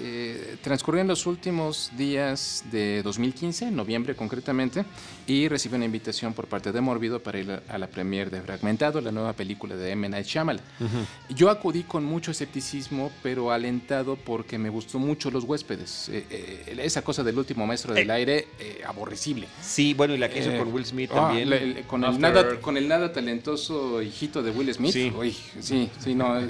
Eh, transcurrió en los últimos días de 2015, en noviembre concretamente, y recibí una invitación por parte de Morbido para ir a la premiere de Fragmentado, la nueva película de M. Night Shyamalan. Yo acudí con mucho escepticismo, pero alentado porque me gustó mucho Los Huéspedes. Eh, eh, esa cosa del último maestro del aire, aborrecible. Sí, bueno, y la que hizo con Will Smith ah, también. con, el nada, con el nada talentoso hijito de Will Smith. Sí, sí, sí, no.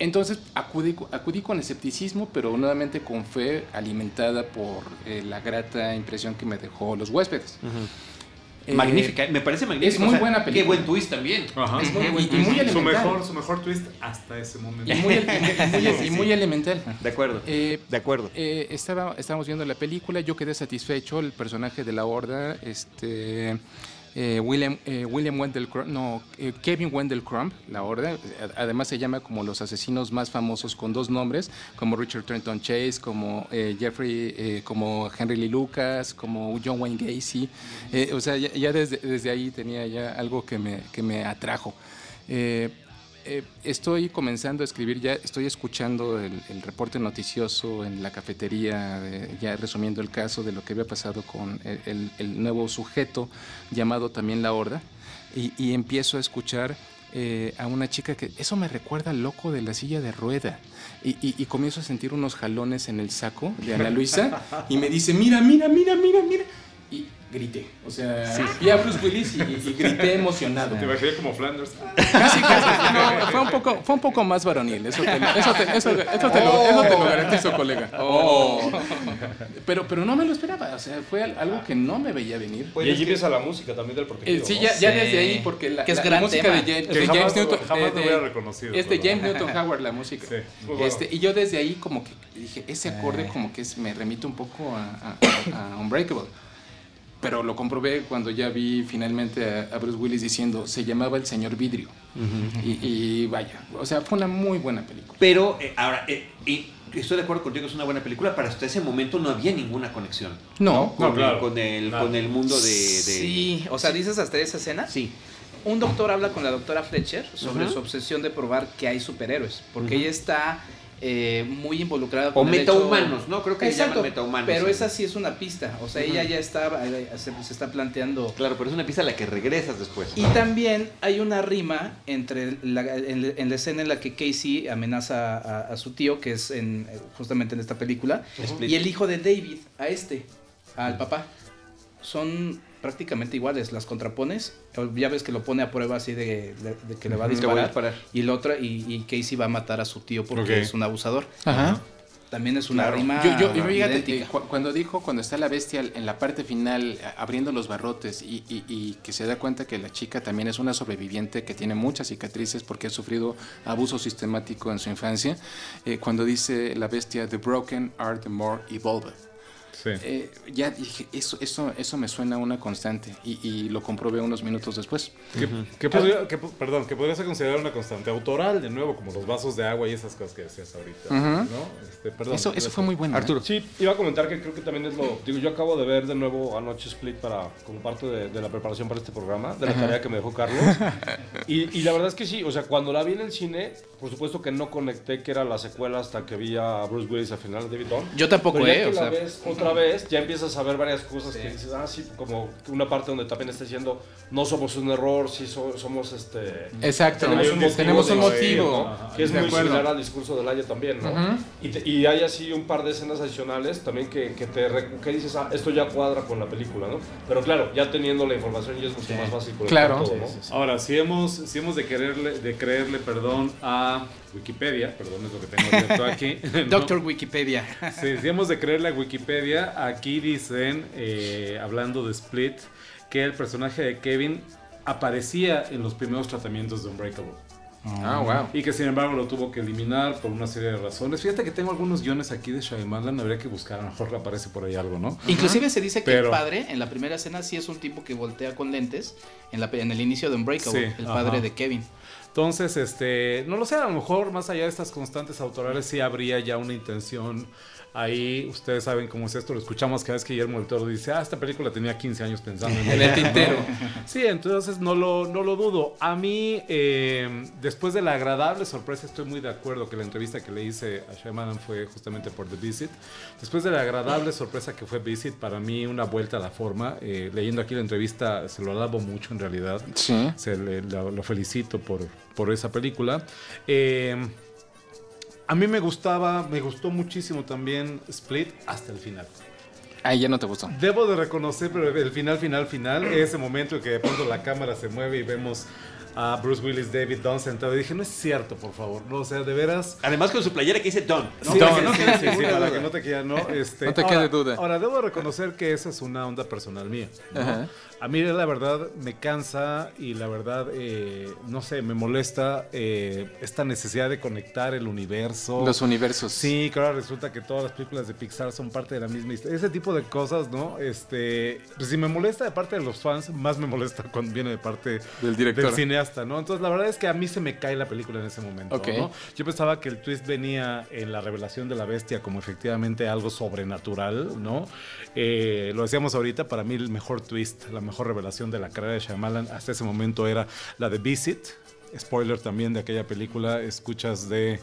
Entonces acudí, acudí, con escepticismo, pero nuevamente con fe alimentada por eh, la grata impresión que me dejó los huéspedes. Eh, magnífica, me parece magnífica. Es muy buena película. Qué buen twist también. Es muy, y, muy elemental. Su mejor, su mejor twist hasta ese momento. Y muy, elemental. De acuerdo. Eh, de acuerdo. estaba, estábamos viendo la película, yo quedé satisfecho, el personaje de la horda, este eh, William, eh, William Wendell no, eh, Kevin Wendell Crump, la orden, además se llama como los asesinos más famosos con dos nombres, como Richard Trenton Chase, como Jeffrey, como Henry Lee Lucas, como John Wayne Gacy. o sea, ya, desde, desde, ahí tenía ya algo que me, que me atrajo. Eh, estoy comenzando a escribir, ya estoy escuchando el, reporte noticioso en la cafetería, ya resumiendo el caso de lo que había pasado con el, nuevo sujeto llamado también La Horda, y, empiezo a escuchar eh, a una chica que eso me recuerda al loco de la silla de rueda. Y, y, comienzo a sentir unos jalones en el saco de Ana Luisa y me dice, mira, mira, mira, mira, mira. Grité. O sea, vi a Bruce Willis y, grité emocionado. Te imaginé como Flanders. Casi, casi. No, fue, un poco, fue un poco más varonil. Eso te, eso te, eso, eso te, lo, eso te lo garantizo, colega. Oh. Pero, pero no me lo esperaba. O sea, fue algo que no me veía venir. y allí empieza la música también del protegido. Eh, sí, ya, ya, desde ahí, porque la, la, música de, James, de James Newton. Jamás lo hubiera reconocido. Es de James Newton Howard la música. Sí, este, y yo desde ahí, como que dije, ese acorde, como que es, me remite un poco a, a, a Unbreakable pero lo comprobé cuando ya vi finalmente a, Bruce Willis diciendo, se llamaba El Señor Vidrio. y, vaya, o sea, fue una muy buena película. Pero eh, ahora, eh, y estoy de acuerdo contigo, es una buena película, pero hasta ese momento no había ninguna conexión. No, Con, el, con, el, con, el, mundo de, Sí, o sea, dices hasta esa escena. Sí. Un doctor habla con la doctora Fletcher sobre su obsesión de probar que hay superhéroes, porque ella está eh, muy involucrada con o metahumanos, ¿no? Creo que Exacto, metahumanos. Pero esa sí es una pista, o sea, ella ya está, eh, se, está planteando... Claro, pero es una pista a la que regresas después. Y también hay una rima entre la, en, la escena en la que Casey amenaza a, su tío, que es en, justamente en esta película, y el hijo de David, a este, al papá. Son prácticamente iguales, las contrapones, ya ves que lo pone a prueba así de, que le va a disparar, y el otro, y, Casey va a matar a su tío porque es un abusador. Ajá. También es una rima. Yo, yo, fíjate, cuando dijo, cuando está la bestia en la parte final abriendo los barrotes y, que se da cuenta que la chica también es una sobreviviente que tiene muchas cicatrices porque ha sufrido abuso sistemático en su infancia, eh, cuando dice la bestia, The broken are the more evolved. Eh, ya dije, eso, eso, eso me suena a una constante y, lo comprobé unos minutos después. ¿Qué, podría, perdón, que podría ser considerada una constante autoral, de nuevo, como los vasos de agua y esas cosas que decías ahorita. Este, eso, eso fue muy bueno. ¿eh? Arturo. Sí, iba a comentar que creo que también es lo. Digo, yo acabo de ver de nuevo anoche Split para, como parte de, la preparación para este programa, de la tarea que me dejó Carlos. y, y la verdad es que sí, o sea, cuando la vi en el cine, por supuesto que no conecté que era la secuela hasta que vi a Bruce Willis al final de David Yo tampoco, eh. O sea, otra vez, ya empiezas a ver varias cosas que dices, ah, sí, como una parte donde también está diciendo, no somos un error, sí somos este. Exacto, tenemos un motivo. Que es muy similar al discurso de Laia también, ¿no? y, y, hay así un par de escenas adicionales también que, que te que dices, ah, esto ya cuadra con la película, ¿no? Pero claro, ya teniendo la información ya es mucho más fácil. Claro. Ahora, si hemos, si hemos de, quererle, de creerle perdón a Wikipedia, perdón, es lo que tengo abierto aquí. Doctor Wikipedia. Sí, si hemos de creer la Wikipedia, aquí dicen, eh, hablando de Split, que el personaje de Kevin aparecía en los primeros tratamientos de Unbreakable. Ah, wow. Y que sin embargo lo tuvo que eliminar por una serie de razones. Fíjate que tengo algunos guiones aquí de Shyamalan, habría que buscar, a lo mejor aparece por ahí algo, ¿no? Inclusive se dice que el padre en la primera escena sí es un tipo que voltea con lentes en, la, en el inicio de Unbreakable, el padre de Kevin. Entonces, este, no lo sé, a lo mejor más allá de estas constantes autorales sí habría ya una intención Ahí ustedes saben cómo es esto, lo escuchamos cada vez que Guillermo del Toro dice, ah, esta película tenía 15 años pensando en, el tintero. Sí, entonces no lo, no lo dudo. A mí, eh, después de la agradable sorpresa, estoy muy de acuerdo que la entrevista que le hice a Shyamalan fue justamente por The Visit. Después de la agradable sorpresa que fue Visit, para mí una vuelta a la forma. Eh, leyendo aquí la entrevista, se lo alabo mucho en realidad. Sí. Se lo, felicito por, por esa película. Eh, a mí me gustaba, me gustó muchísimo también Split hasta el final. Ahí ya no te gustó. Debo de reconocer, pero el final, final, final, ese momento en que de pronto la cámara se mueve y vemos a Bruce Willis, David Don sentado. Y dije, no es cierto, por favor. No, o sea, de veras. Además con su playera que dice Don. Sí, para que no sí, sí, para que no te quede, no. Este, no te quede duda. Ahora, debo reconocer que esa es una onda personal mía. ¿no? A mí la verdad me cansa y la verdad, eh, no sé, me molesta eh, esta necesidad de conectar el universo. Los universos. Sí, que ahora resulta que todas las películas de Pixar son parte de la misma historia. Ese tipo de cosas, ¿no? Este, pues si me molesta de parte de los fans, más me molesta cuando viene de parte del director. Del ¿no? Entonces la verdad es que a mí se me cae la película en ese momento, ¿no? Yo pensaba que el twist venía en la revelación de la bestia como efectivamente algo sobrenatural, ¿no? Eh, lo decíamos ahorita, para mí el mejor twist, la mejor revelación de la carrera de Shyamalan hasta ese momento era la de Visit. Spoiler también de aquella película, escuchas de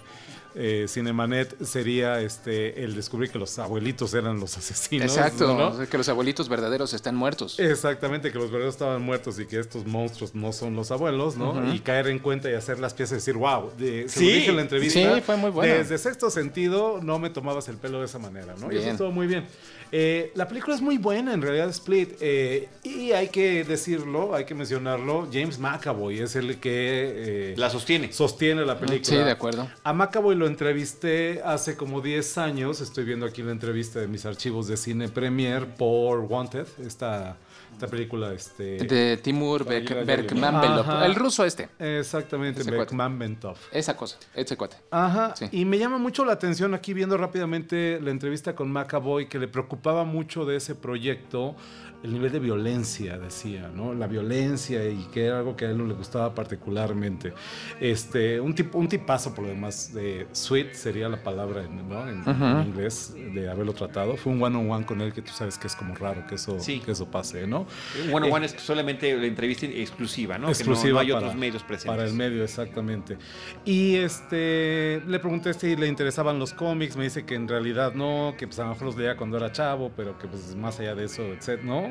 eh, Cinemanet sería este el descubrir que los abuelitos eran los asesinos. Exacto, que los abuelitos verdaderos están muertos. Exactamente, que los verdaderos estaban muertos y que estos monstruos no son los abuelos, ¿no? Y caer en cuenta y hacer las piezas y decir, wow, de, sí, dije en la entrevista. Sí, fue muy bueno. Desde sexto sentido no me tomabas el pelo de esa manera, ¿no? Y eso estuvo muy bien. Eh, la película es muy buena, en realidad, Split. Eh, y hay que decirlo, hay que mencionarlo. James McAvoy es el que. Eh, la sostiene. Sostiene la película. Sí, de acuerdo. A McAvoy lo entrevisté hace como 10 años. Estoy viendo aquí la entrevista de mis archivos de cine Premier por Wanted, esta esta película este de Timur Berkmanbetov el ruso este. Exactamente Berkmanbetov esa cosa ese cuate. Ajá y me llama mucho la atención aquí viendo rápidamente la entrevista con McAvoy que le preocupaba mucho de ese proyecto el nivel de violencia, decía, ¿no? La violencia y que era algo que a él no le gustaba particularmente. Este, un, tipo, un tipazo, por lo demás, de sweet sería la palabra ¿no? en, inglés de haberlo tratado. Fue un one-on-one con él que tú sabes que es como raro que eso, que eso pase, ¿no? Un one-on-one eh, es solamente la entrevista exclusiva, ¿no? Exclusiva que no, hay otros medios presentes. Para el medio, exactamente. Y este, le pregunté si le interesaban los cómics, me dice que en realidad no, que pues a lo mejor los leía cuando era chavo, pero que pues más allá de eso, etc., ¿no?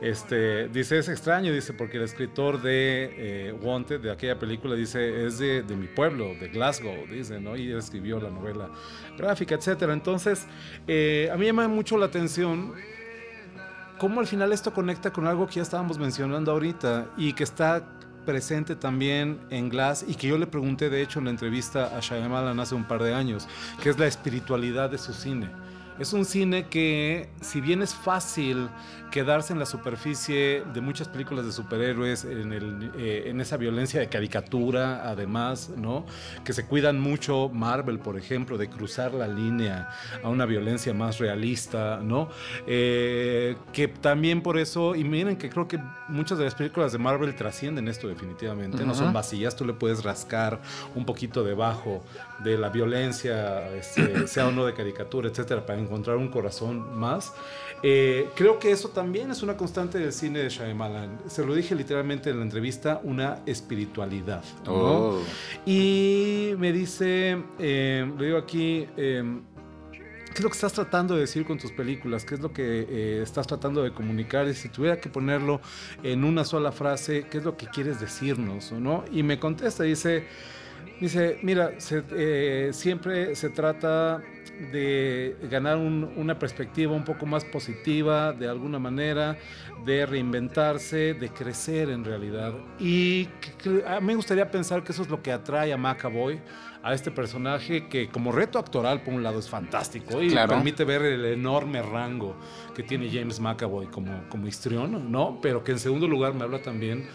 Este, dice, es extraño, dice, porque el escritor de eh, Wanted, de aquella película, dice, es de, mi pueblo, de Glasgow, dice, ¿no? Y escribió la novela gráfica, etcétera. Entonces, eh, a mí me llama mucho la atención cómo al final esto conecta con algo que ya estábamos mencionando ahorita y que está presente también en Glass y que yo le pregunté de hecho en la entrevista a Shyamalan hace un par de años, que es la espiritualidad de su cine. Es un cine que, si bien es fácil quedarse en la superficie de muchas películas de superhéroes, en, el, eh, en esa violencia de caricatura, además, ¿no? Que se cuidan mucho, Marvel, por ejemplo, de cruzar la línea a una violencia más realista, ¿no? Eh, que también por eso, y miren que creo que muchas de las películas de Marvel trascienden esto definitivamente, no son vacías, tú le puedes rascar un poquito debajo de la violencia, este, sea o no de caricatura, etcétera, para encontrar un corazón más. Eh, creo que eso también es una constante del cine de Shyamalan. Se lo dije literalmente en la entrevista, una espiritualidad. Oh. Y me dice, eh, lo digo aquí, eh, ¿qué es lo que estás tratando de decir con tus películas? ¿Qué es lo que estás tratando de comunicar? Y si tuviera que ponerlo en una sola frase, ¿qué es lo que quieres decirnos? ¿no? Y me contesta, dice Dice, mira, eh, siempre se trata de ganar una perspectiva un poco más positiva, de alguna manera, de reinventarse, de crecer en realidad. Y a mí me gustaría pensar que eso es lo que atrae a Macaboy a este personaje que como reto actoral por un lado es fantástico y permite ver el enorme rango que tiene James McAvoy como, como histrión, ¿no? Pero que en segundo lugar me habla también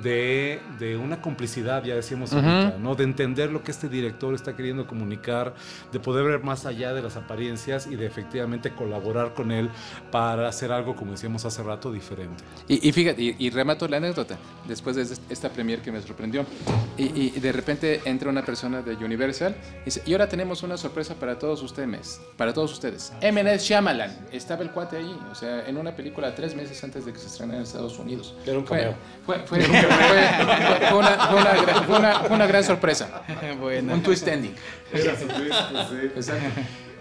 de, de una complicidad, ya decíamos ahorita, ¿no? De entender lo que este director está queriendo comunicar, de poder ver más allá de las apariencias y de efectivamente colaborar con él para hacer algo, como decíamos hace rato, diferente. Y, fíjate, y, remato la anécdota, después de esta premier que me sorprendió, y, de repente entra una persona de Universal y dice, y ahora tenemos una sorpresa para todos ustedes, para todos ustedes. M. Night Shyamalan, estaba el cuate ahí, o sea, en una película tres meses antes de que se estrenara en Estados Unidos. Era un fue, fue, fue, una, una, gran sorpresa. Un twist ending. Pues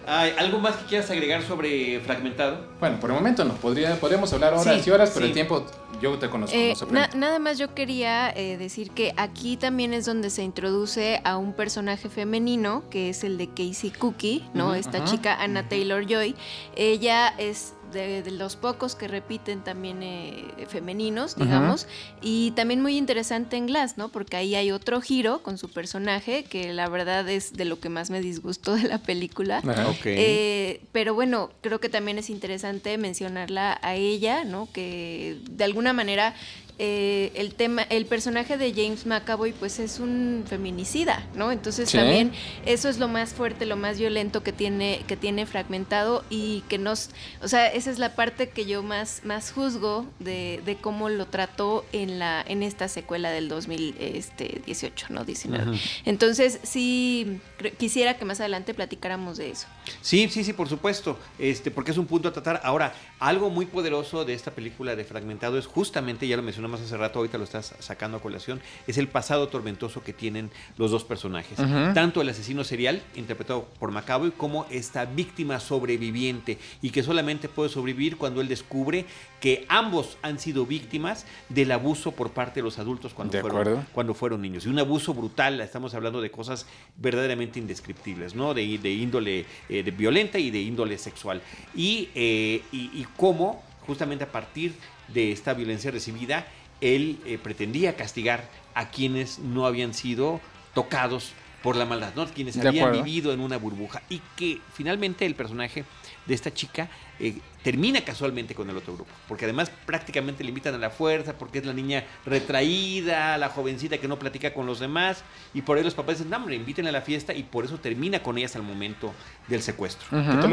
¿Algo más que quieras agregar sobre Fragmentado? Bueno, por el momento no. Podría, podríamos hablar horas y horas, pero el tiempo yo te conozco. Eh, nada más yo quería eh, decir que aquí también es donde se introduce a un personaje femenino, que es el de Casey Cookie, ¿no? Esta chica, Anna Taylor Joy. Ella es de, los pocos que repiten también eh, femeninos, digamos, y también muy interesante en Glass, ¿no? Porque ahí hay otro giro con su personaje, que la verdad es de lo que más me disgustó de la película. Eh, pero bueno, creo que también es interesante mencionarla a ella, ¿no? Que de alguna manera eh, el tema, el personaje de James McAvoy, pues es un feminicida, ¿no? Entonces también eso es lo más fuerte, lo más violento que tiene, que tiene fragmentado y que nos, o sea, esa es la parte que yo más, más juzgo de, de cómo lo trató en la, en esta secuela del 2018, ¿no? 19. Entonces sí quisiera que más adelante platicáramos de eso. Sí, sí, sí, por supuesto, este, porque es un punto a tratar. Ahora, algo muy poderoso de esta película de Fragmentado es justamente, ya lo mencioné más hace rato, ahorita lo estás sacando a colación, es el pasado tormentoso que tienen los dos personajes. Tanto el asesino serial, interpretado por Macaboy, como esta víctima sobreviviente y que solamente puede sobrevivir cuando él descubre que ambos han sido víctimas del abuso por parte de los adultos cuando, fueron, cuando fueron niños. Y un abuso brutal, estamos hablando de cosas verdaderamente indescriptibles, ¿no? De, de índole eh, de violenta y de índole sexual. Y, eh, y, cómo, justamente a partir de esta violencia recibida, él eh, pretendía castigar a quienes no habían sido tocados por la maldad, ¿no? Quienes habían vivido en una burbuja. Y que finalmente el personaje de esta chica eh, termina casualmente con el otro grupo, porque además prácticamente le invitan a la fuerza, porque es la niña retraída, la jovencita que no platica con los demás, y por ahí los papás dicen, no, hombre, inviten a la fiesta, y por eso termina con ellas al momento del secuestro.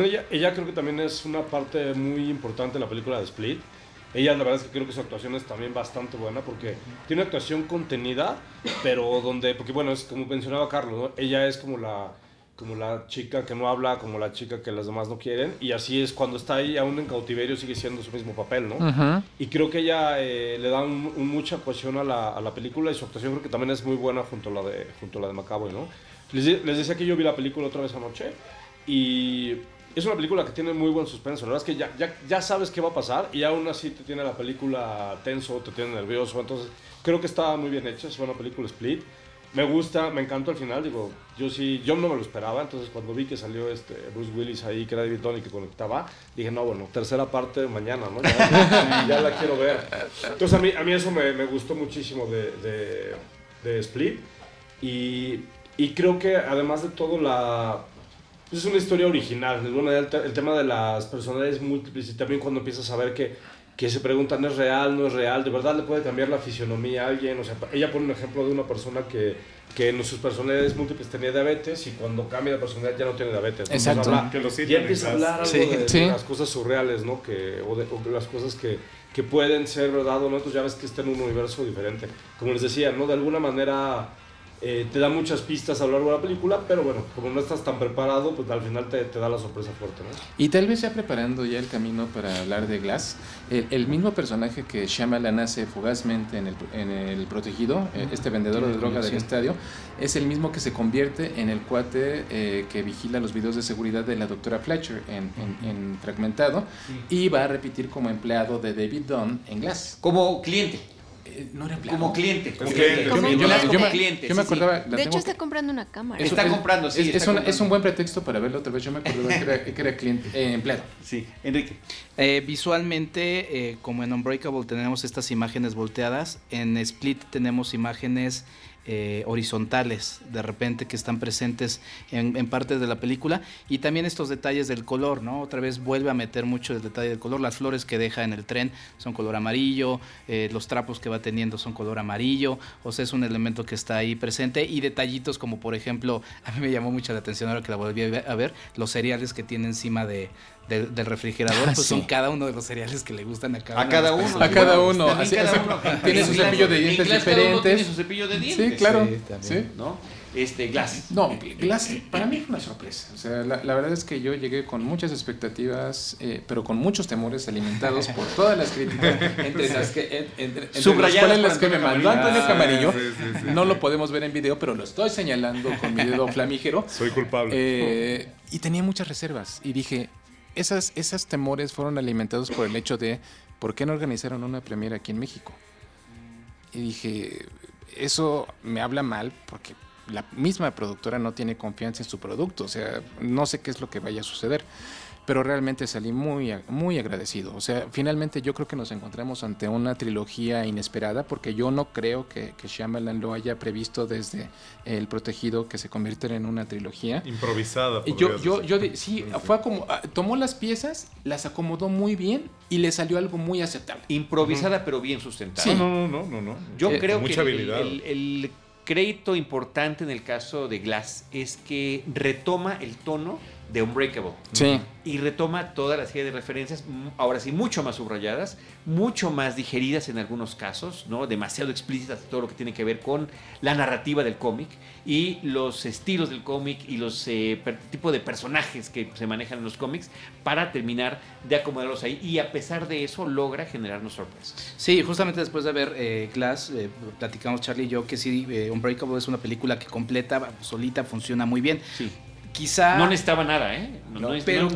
ella, ella creo que también es una parte muy importante en la película de Split. Ella, la verdad es que creo que su actuación es también bastante buena porque tiene una actuación contenida, pero donde, porque bueno, es como mencionaba Carlos, ella es como la, como la chica que no habla, como la chica que las demás no quieren. Y así es cuando está ahí, aún en cautiverio, sigue siendo su mismo papel, ¿no? Y creo que ella eh, le da mucha cohesión a la, a la, película y su actuación creo que también es muy buena junto a la de, junto a la de Macaboy, ¿no? Les, les decía que yo vi la película otra vez anoche y es una película que tiene muy buen suspenso. La verdad es que ya, ya, ya sabes qué va a pasar y aún así te tiene la película tenso, te tiene nervioso. Entonces, creo que está muy bien hecha. Es una película split me gusta, me encantó al final, digo, yo sí, yo no me lo esperaba, entonces cuando vi que salió este Bruce Willis ahí, que era David Tony que conectaba, dije, no, bueno, tercera parte mañana, ¿no? Ya, la quiero ver. Entonces a mí, a mí eso me, me gustó muchísimo de, de, de Split y, y, creo que además de todo la... Es una historia original, el, el tema de las personalidades múltiples y también cuando empiezas a ver que que se preguntan, ¿es real? ¿No es real? ¿De verdad le puede cambiar la fisionomía a alguien? O sea, ella pone un ejemplo de una persona que, que en sus personalidades múltiples tenía diabetes y cuando cambia de personalidad ya no tiene diabetes. Exacto. ya empieza a hablar algo de, las cosas surreales, ¿no? Que, o, de, las cosas que, que pueden ser verdad o no. Entonces ya ves que está en un universo diferente. Como les decía, ¿no? De alguna manera eh, te da muchas pistas a lo largo de la película, pero bueno, como no estás tan preparado, pues al final te, te da la sorpresa fuerte. ¿no? Y tal vez ya preparando ya el camino para hablar de Glass, el, mismo personaje que Shyamalan hace fugazmente en el, en el Protegido, eh, este vendedor de droga del estadio, es el mismo que se convierte en el cuate eh, que vigila los videos de seguridad de la doctora Fletcher en, en, Fragmentado y va a repetir como empleado de David Dunn en Glass. Como cliente. Eh, no era empleado. Como cliente. Como cliente. Como yo, yo, cliente. Yo me acordaba. de hecho, está comprando una cámara. Está comprando, sí. Es, un, es, un, buen pretexto para verlo otra vez. Yo me acordaba que era, que era cliente, eh, empleado. Sí, Enrique. Eh, visualmente, eh, como en Unbreakable tenemos estas imágenes volteadas, en Split tenemos imágenes eh, horizontales de repente que están presentes en, partes de la película. Y también estos detalles del color, ¿no? Otra vez vuelve a meter mucho el detalle del color, las flores que deja en el tren son color amarillo, eh, los trapos que va teniendo son color amarillo, o sea, es un elemento que está ahí presente. Y detallitos como por ejemplo, a mí me llamó mucho la atención ahora que la volví a ver, los cereales que tiene encima de, del refrigerador, ah, pues son cada uno de los cereales que le gustan a cada, a cada uno. A cada uno. tiene su cepillo de dientes diferentes. Tiene su cepillo de dientes. Sí, claro. Sí, ¿No? Este, Glass. No, Glass para mí fue una sorpresa. O sea, la, verdad es que yo llegué con muchas expectativas, eh, pero con muchos temores alimentados por todas las críticas, entre las que, entre, las que me mandó Antonio Camarillo. No lo podemos ver en video, pero lo estoy señalando con mi dedo flamígero. Soy culpable. Eh, y tenía muchas reservas. Y dije, esas, esas temores fueron alimentados por el hecho de por qué no organizaron una premiera aquí en México. Y dije, eso me habla mal porque la misma productora no tiene confianza en su producto, o sea, no sé qué es lo que vaya a suceder pero realmente salí muy, muy agradecido. O sea, finalmente yo creo que nos encontramos ante una trilogía inesperada, porque yo no creo que, que Shyamalan lo haya previsto desde El Protegido que se convirtiera en una trilogía. Improvisada. Yo, yo, yo, sí, fue como, ah, tomó las piezas, las acomodó muy bien y le salió algo muy aceptable. Improvisada, pero bien sustentada. No, no, no, no, Yo eh, creo que el crédito importante en el caso de Glass es que retoma el tono de Unbreakable. Sí. Y retoma toda la serie de referencias, ahora sí, mucho más subrayadas, mucho más digeridas en algunos casos, ¿no? Demasiado explícitas todo lo que tiene que ver con la narrativa del cómic y los estilos del cómic y los eh, tipo de personajes que se manejan en los cómics para terminar de acomodarlos ahí. Y a pesar de eso, logra generarnos sorpresas. Sí, justamente después de ver eh, Glass, eh, platicamos Charlie y yo que sí, Unbreakable es una película que completa, solita, funciona muy bien. Sí quizá... No necesitaba nada, ¿eh? No, pero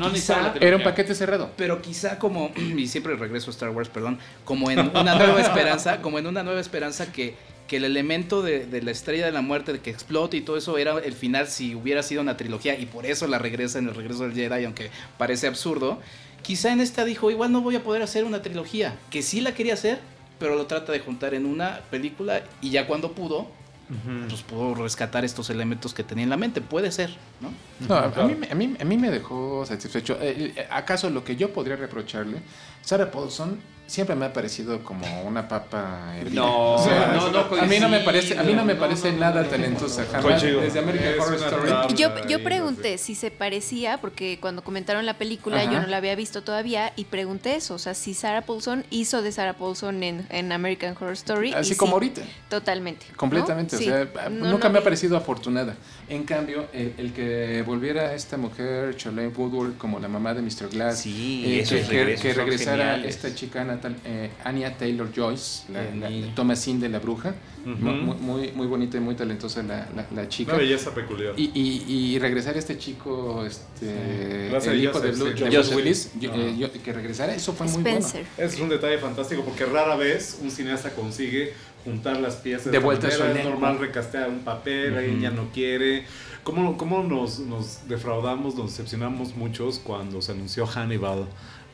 Era un paquete cerrado. Pero quizá como, y siempre regreso a Star Wars, perdón, como en una nueva esperanza, como en una nueva esperanza que, que el elemento de, la estrella de la muerte, de que explote y todo eso era el final si hubiera sido una trilogía y por eso la regresa en el regreso del Jedi, aunque parece absurdo. Quizá en esta dijo, igual no voy a poder hacer una trilogía, que sí la quería hacer, pero lo trata de juntar en una película y ya cuando pudo, pues pudo rescatar estos elementos que tenía en la mente. Puede ser, ¿no? a, mí, a, mí, a, mí, me dejó satisfecho. Eh, eh, ¿Acaso lo que yo podría reprocharle? Sarah Paulson siempre me ha parecido como una papa hervida. No, no, no, a mí no me parece, a mí no me parece nada talentosa jamás. Desde American Horror Story. Yo, yo pregunté si se parecía porque cuando comentaron la película yo no la había visto todavía y pregunté eso, o sea, si Sarah Paulson hizo de Sarah Paulson en, en American Horror Story. Así como ahorita. Totalmente. Completamente, o sea, nunca me ha parecido afortunada. En cambio, el, que volviera esta mujer, Charlene Woodward, como la mamá de Mr. Glass, eh, que, regresara esta chica eh, Anya Taylor Joyce, la, Thomasine de la bruja, muy, muy, bonita y muy talentosa la, la, chica. Una belleza peculiar. Y, y, regresar este chico, este, el hijo de, Bruce Willis, eh, que regresara, eso fue muy bueno. Es un detalle fantástico porque rara vez un cineasta consigue juntar las piezas de vuelta a Es normal recastear un papel, ella no quiere. ¿Cómo, cómo nos, nos defraudamos, nos decepcionamos muchos cuando se anunció Hannibal?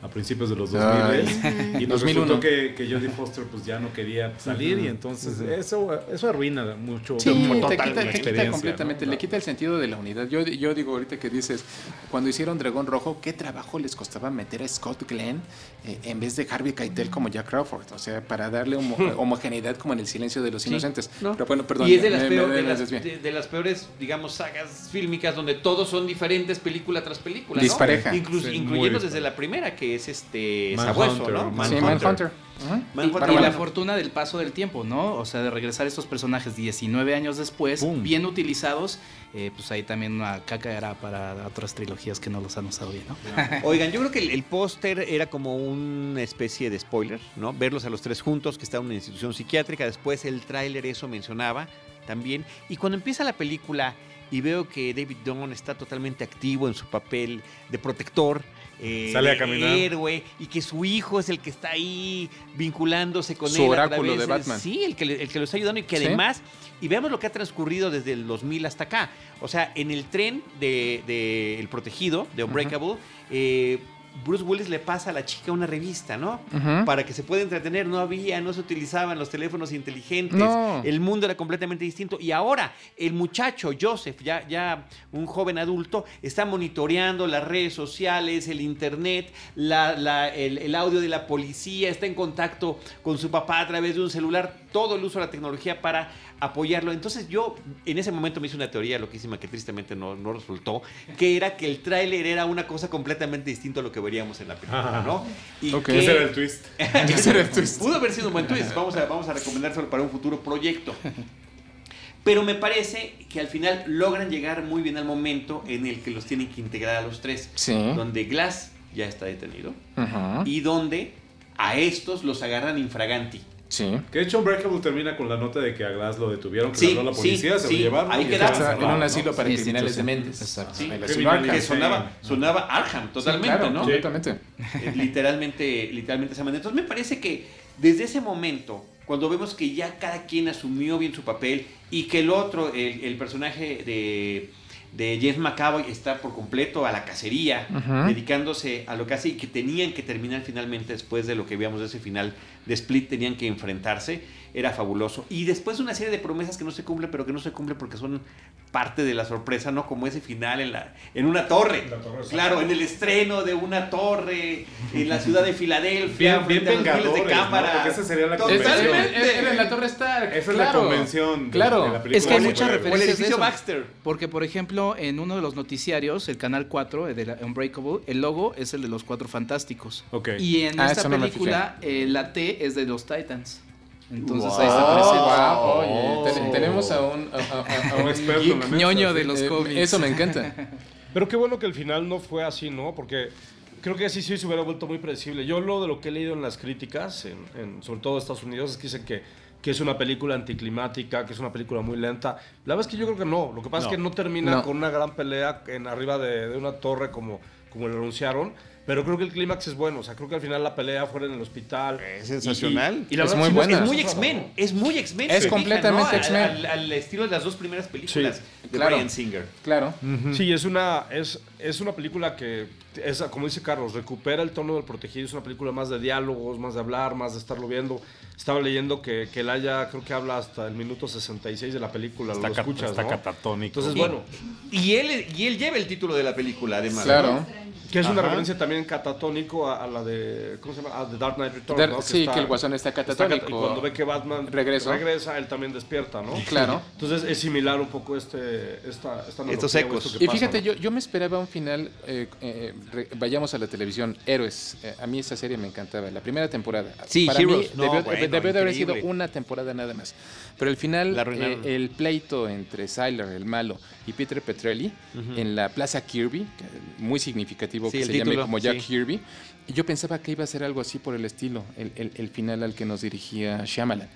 A principios de los 2000 y nos resultó que, que Jodie Foster pues ya no quería salir y entonces eso, eso arruina mucho sí, te quita, completamente, le quita el sentido de la unidad. Yo, yo digo ahorita que dices, cuando hicieron Dragón Rojo, ¿qué trabajo les costaba meter a Scott Glenn eh, en vez de Harvey Keitel como Jack Crawford? O sea, para darle homogeneidad como en El Silencio de los Inocentes. Pero bueno, perdón. Y es de las, de, las, peores, digamos, sagas fílmicas donde todos son diferentes película tras película. Dispareja. incluyendo desde la primera, que es este Sabueso, ¿no? Manhunter. Y, la fortuna del paso del tiempo, ¿no? O sea, de regresar estos personajes 19 años después, bien utilizados, eh, pues ahí también una caca era para otras trilogías que no los han usado bien, ¿no? Oigan, yo creo que el, póster era como una especie de spoiler, ¿no? Verlos a los tres juntos, que estaban en una institución psiquiátrica, después el tráiler eso mencionaba también, y cuando empieza la película y veo que David Dunn está totalmente activo en su papel de protector. Eh, Sale a caminar. héroe y que su hijo es el que está ahí vinculándose con él. Su oráculo de Batman. sí, el que, el que lo está ayudando y que además, y veamos lo que ha transcurrido desde el 2000 hasta acá. O sea, en el tren de, El Protegido, de Unbreakable, eh, Bruce Willis le pasa a la chica una revista, ¿no? Para que se pueda entretener. No había, no se utilizaban los teléfonos inteligentes. El mundo era completamente distinto. Y ahora el muchacho Joseph, ya, ya un joven adulto, está monitoreando las redes sociales, el internet, el, el audio de la policía, está en contacto con su papá a través de un celular. Todo el uso de la tecnología para apoyarlo. Entonces yo en ese momento me hice una teoría loquísima que tristemente no, no resultó, que era que el tráiler era una cosa completamente distinta a lo que veríamos en la película, ¿no? Y Ese era el twist. Ese era el twist. Pudo haber sido un buen twist. Vamos a, vamos a recomendárselo para un futuro proyecto. Pero me parece que al final logran llegar muy bien al momento en el que los tienen que integrar a los tres. Sí. Donde Glass ya está detenido y donde a estos los agarran infraganti. Sí. Que de hecho Unbreakable termina con la nota de que a Glass lo detuvieron, que sí, la policía, se lo llevaron. Ahí quedaba. En un asilo para criminales de mentes. Exacto. Sí, que sonaba, sonaba Arkham totalmente, ¿no? Completamente. Eh, literalmente, literalmente esa manera. Entonces me parece que desde ese momento, cuando vemos que ya cada quien asumió bien su papel y que el otro, el personaje de de James McAvoy está por completo a la cacería, dedicándose a lo que hace y que tenían que terminar finalmente después de lo que veíamos de ese final de Split, tenían que enfrentarse era fabuloso. Y después una serie de promesas que no se cumplen, pero que no se cumplen porque son parte de la sorpresa, ¿no? Como ese final en, la, en una torre. claro, en el estreno de una torre en la ciudad de Filadelfia, bien, bien de cámara. esa sería la convención. en la torre Stark. Esa es la convención. claro. es que hay muchas referencias de eso. Baxter. Porque, por ejemplo, en uno de los noticiarios, el canal 4 de Unbreakable, el logo es el de los Cuatro Fantásticos. Okay. Y en ah, esta película, eh, la T es de los Titans. Entonces ahí está presente. Oye, tenemos a un, a, un experto ñoño de los eh, cómics. Eso me encanta. Pero qué bueno que el final no fue así, ¿no? Porque creo que así sí se hubiera vuelto muy predecible. Yo lo de lo que he leído en las críticas, en, sobre todo en Estados Unidos, es que dicen que, que, es una película anticlimática, que es una película muy lenta. La verdad es que yo creo que no. Lo que pasa es que no termina con una gran pelea en arriba de, de una torre como, como lo anunciaron pero creo que el clímax es bueno. O sea, creo que al final la pelea fuera en el hospital. Es sensacional. Y, la es muy buena. Es muy X-Men. Es muy X-Men. Es completamente X-Men. Al, estilo de las dos primeras películas de Brian Singer. Claro. Sí, es una, es, es una película que, es, como dice Carlos, recupera el tono del protegido. Es una película más de diálogos, más de hablar, más de estarlo viendo. Estaba leyendo que, que él haya, creo que habla hasta el minuto 66 de la película. Está, lo escuchas, está catatónico. Entonces, bueno. Y, él, y él lleva el título de la película, además. Claro. Que es una referencia también catatónico a, la de. ¿Cómo se llama? A The Dark Knight Returns. sí, que el guasón está catatónico. y cuando ve que Batman regresa, él también despierta, ¿no? Claro. Entonces es similar un poco este, esta, esta Estos ecos. y fíjate, yo, yo me esperaba un final. Eh, eh, vayamos a la televisión. Héroes. Eh, a mí esa serie me encantaba. La primera temporada. Sí, Para mí debió, de haber sido una temporada nada más. Pero al final, el pleito entre Sylar, el malo, y Peter Petrelli en la Plaza Kirby, muy significativo que se llame como Jack Kirby. Yo pensaba que iba a ser algo así por el estilo, el, el, final al que nos dirigía Shyamalan.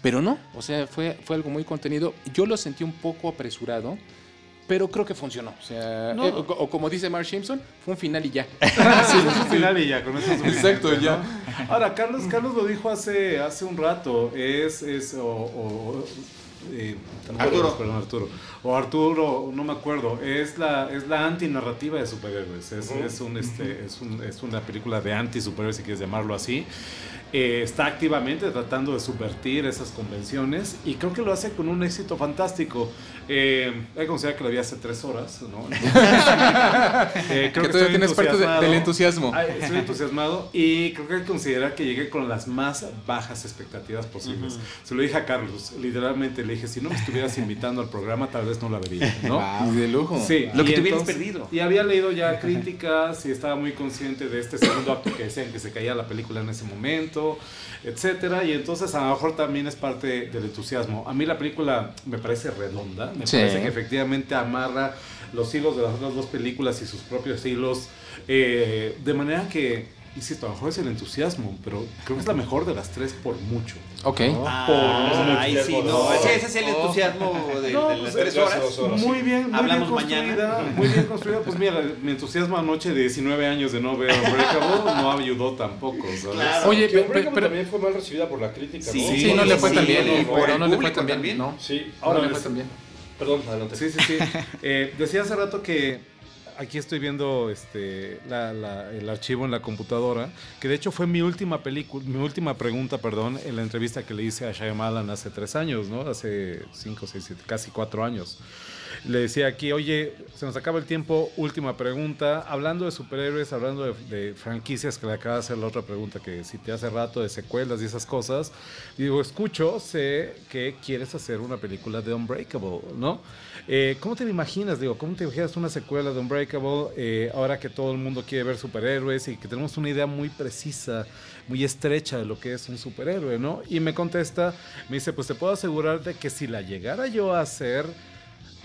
Pero no, o sea, fue, fue algo muy contenido. Yo lo sentí un poco apresurado pero creo que funcionó. O sea, eh, o, como dice Mark Simpson, fue un final y ya. sí, fue un final y ya, con eso Exacto, ya. Ahora, Carlos, Carlos lo dijo hace, hace un rato, es, es o, eh, Arturo. Perdón, Arturo. O Arturo, no me acuerdo. Es la, es la antinarrativa de superhéroes. Es, es, un, este, es, un, es una película de anti-superhéroes, si quieres llamarlo así. Eh, está activamente tratando de subvertir esas convenciones y creo que lo hace con un éxito fantástico. Eh, hay que considerar que lo vi hace tres horas, ¿no? eh, creo que, todavía tienes parte del entusiasmo. estoy entusiasmado y creo que hay que considerar que llegué con las más bajas expectativas posibles. Se lo dije a Carlos, literalmente le dije, si no me estuvieras invitando al programa, tal vez no la vería, ¿no? de lujo. Sí, lo que te hubieras perdido. Y había leído ya críticas y estaba muy consciente de este segundo acto que decían que se caía la película en ese momento etcétera. Y entonces a lo mejor también es parte del entusiasmo. A mí la película me parece redonda, me parece que efectivamente amarra los hilos de las otras dos películas y sus propios hilos, eh, de manera que Insisto, a lo mejor es el entusiasmo, pero creo que es la mejor de las tres por mucho. Ok. Ah, ahí sí, no. Ese, ese es el entusiasmo de, de las pues, tres horas. Muy bien, muy Hablamos bien construida, mañana. muy bien construida. Pues mira, mi entusiasmo anoche de 19 años de no ver Unbreakable no ayudó tampoco, ¿sabes? Claro. Oye, Que pe- Unbreakable pe- pero, también fue mal recibida por la crítica, Sí, ¿no? sí, no le fue sí, tan bien. sí, por el No, le fue tan bien. No, Sí, no ahora le fue tan bien. Perdón, adelante. Sí, sí, sí. Eh, decía hace rato que aquí estoy viendo este, la- la- el archivo en la computadora, que de hecho fue mi última película, mi última pregunta, perdón, en la entrevista que le hice a Shyamalan hace tres años, ¿no? Hace cinco, seis, siete, casi cuatro años. Le decía aquí, oye, se nos acaba el tiempo, última pregunta. Hablando de superhéroes, hablando de, franquicias, que le acaba de hacer la otra pregunta que si te hace rato de secuelas y esas cosas. Digo, escucho, sé que quieres hacer una película de Unbreakable, ¿no? Eh, ¿Cómo te imaginas? Digo, ¿cómo te imaginas una secuela de Unbreakable eh, ahora que todo el mundo quiere ver superhéroes y que tenemos una idea muy precisa, muy estrecha de lo que es un superhéroe, ¿no? Y me contesta, me dice, pues te puedo asegurar de que si la llegara yo a hacer,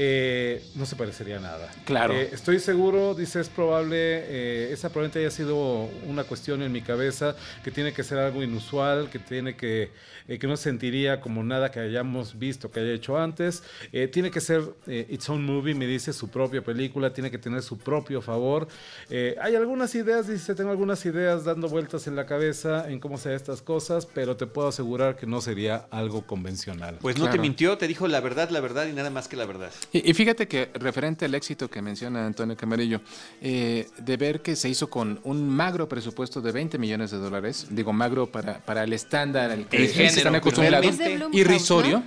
eh, no se parecería a nada. Claro. Eh, estoy seguro, dice, es probable, eh, esa probablemente haya sido una cuestión en mi cabeza, que tiene que ser algo inusual, que tiene que, eh, que no sentiría como nada que hayamos visto, que haya hecho antes. Eh, tiene que ser eh, its own movie, me dice, su propia película, tiene que tener su propio favor. Eh, hay algunas ideas, dice, tengo algunas ideas dando vueltas en la cabeza en cómo sean estas cosas, pero te puedo asegurar que no sería algo convencional. Pues no te mintió, te dijo la verdad, la verdad y nada más que la verdad. Y, y fíjate que referente al éxito que menciona Antonio Camarillo, eh, de ver que se hizo con un magro presupuesto de 20 millones de dólares, digo magro para, para el estándar al que El se género, están acostumbrados, irrisorio,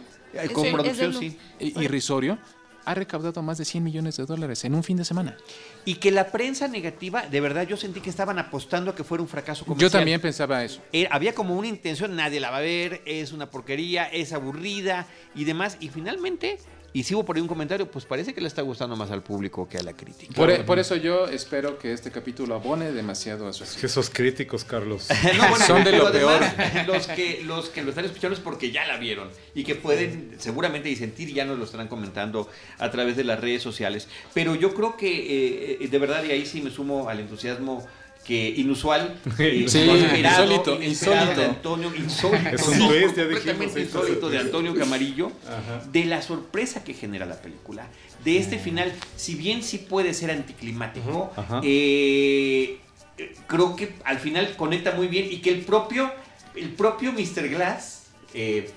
producción, sí. i- irrisorio, ha recaudado más de 100 millones de dólares en un fin de semana. Y que la prensa negativa, de verdad, yo sentí que estaban apostando a que fuera un fracaso Yo comercial. también pensaba eso. Eh, había como una intención, nadie la va a ver, es una porquería, es aburrida y demás. Y finalmente, y sigo por ahí un comentario, pues parece que le está gustando más al público que a la crítica. Por, e- por eso yo espero que este capítulo abone demasiado a su Es que esos críticos, Carlos. No, bueno, Son de lo peor. Los que, los que lo están escuchando es porque ya la vieron y que pueden seguramente disentir, ya nos lo estarán comentando a través de las redes sociales. Pero yo creo que eh, de verdad, y ahí sí me sumo al entusiasmo que inusual, eh, Sí, inesperado, insólito, de Antonio, insólito, Es un dijimos, completamente sí, insólito de. Antonio Camarillo, Ajá. de la sorpresa que genera la película, de este final, si bien sí puede ser anticlimático, eh, eh, creo que al final conecta muy bien y que el propio, el propio Mr. Glass, eh,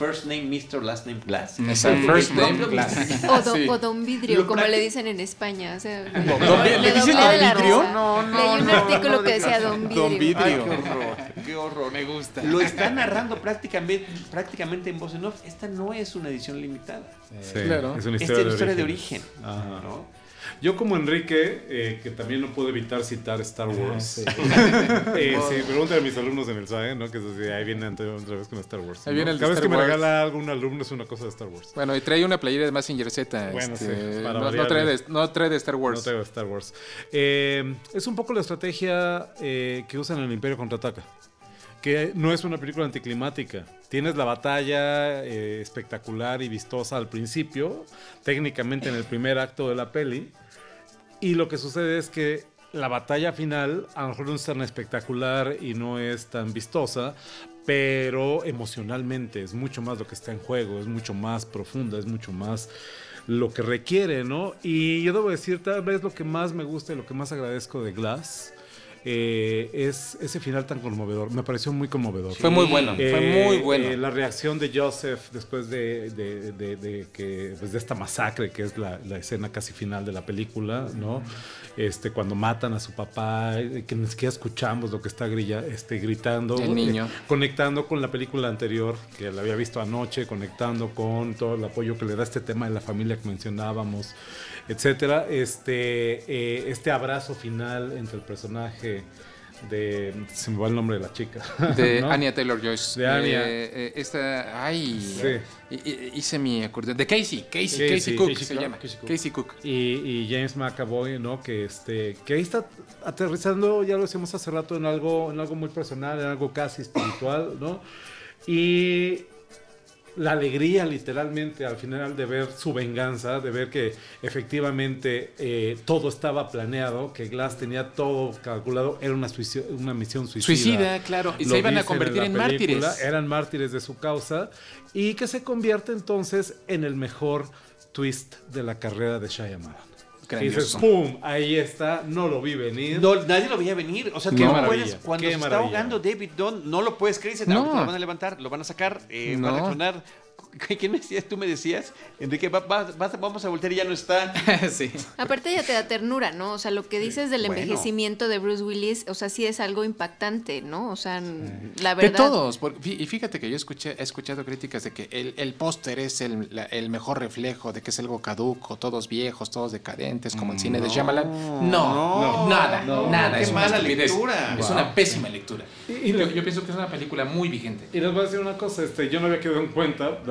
first name Mr. Last name Glass, el first name glass. O, do- Sí. o don vidrio, Lo como le dicen en España. O sea, Don- me ¿le dicen don de vidrio? No, no, Leí un no, artículo no que decía don vidrio. Don vidrio. Ay, qué horror, qué horror. Me gusta. Lo está narrando prácticamente, prácticamente en voz en off. Esta no es una edición limitada. Sí, Claro. Es una Esta historia, es una historia de origen. origen. Ajá. ¿no? Yo como Enrique, eh, que también no puedo evitar citar Star Wars. eh, sí, pregúntale a mis alumnos en el SAE, ¿no? Que es así, ahí viene Antonio otra vez con Star Wars. Ahí viene el de Cada vez Star que me regala algo un alumno es una cosa de Star Wars. Bueno, y trae una playera de Massinger Z. Bueno, este, sí, para no, trae de, no trae de Star Wars. No traigo Star Wars. Eh, es un poco la estrategia eh, que usan en el Imperio Contraataca. Que no es una película anticlimática. Tienes la batalla eh, espectacular y vistosa al principio, técnicamente en el primer acto de la peli. Y lo que sucede es que la batalla final a lo mejor no es tan espectacular y no es tan vistosa, pero emocionalmente es mucho más lo que está en juego, es mucho más profunda, es mucho más lo que requiere, ¿no? Y yo debo decir, tal vez lo que más me gusta y lo que más agradezco de Glass eh, es ese final tan conmovedor. Me pareció muy conmovedor. Fue muy bueno, fue Eh, muy bueno. eh, la reacción de Joseph después de, de- de- de que, pues, de esta masacre, que es la, la escena casi final de la película, ¿no? Este, cuando matan a su papá, eh, que ni siquiera escuchamos lo que está grilla, este, gritando. El niño. conectando con la película anterior, que la había visto anoche, conectando con todo el apoyo que le da este tema de la familia que mencionábamos, etcétera. Este, eh, este abrazo final entre el personaje de. Se me va el nombre de la chica. De ¿no? Anya Taylor Joyce. De Anya. Eh, eh, esta. Ay. Sí. hi- hi- Hice mi acordeón. De Casey. Casey, Casey, Casey Cook Casey se Cook, llama. Casey Cook. Casey Cook. Y, y James McAvoy, ¿no? Que este, que ahí está aterrizando, ya lo decíamos hace rato, en algo, en algo muy personal, en algo casi espiritual, ¿no? Y la alegría literalmente al final de ver su venganza, de ver que efectivamente eh, todo estaba planeado, que Glass tenía todo calculado, era una, una misión suicida. Suicida, claro, y se iban a convertir en, mártires. Eran mártires de su causa y que se convierte entonces en el mejor twist de la carrera de Shyamalan. Y dices, ¡pum! Ahí está, no lo vi venir. No, nadie lo veía venir. O sea, que puedes, cuando se está ahogando David Dunn, no lo puedes creer. No. lo van a levantar, lo van a sacar, eh, va a reaccionar ¿Quién me decías? Tú me decías, Enrique, vamos a voltear y ya no está. sí. Aparte ya te da ternura, ¿no? O sea, lo que dices del envejecimiento de Bruce Willis, o sea, sí es algo impactante, ¿no? O sea, la verdad. De todos. y fíjate que yo escuché, he escuchado críticas de que el, póster es el, mejor reflejo, de que es algo caduco, todos viejos, todos decadentes, como el cine de Shyamalan. No, nada, nada. es mala lectura. Es una pésima lectura. Y, yo, yo, pienso que es una película muy vigente. Y les voy a decir una cosa, este, yo no había quedado en cuenta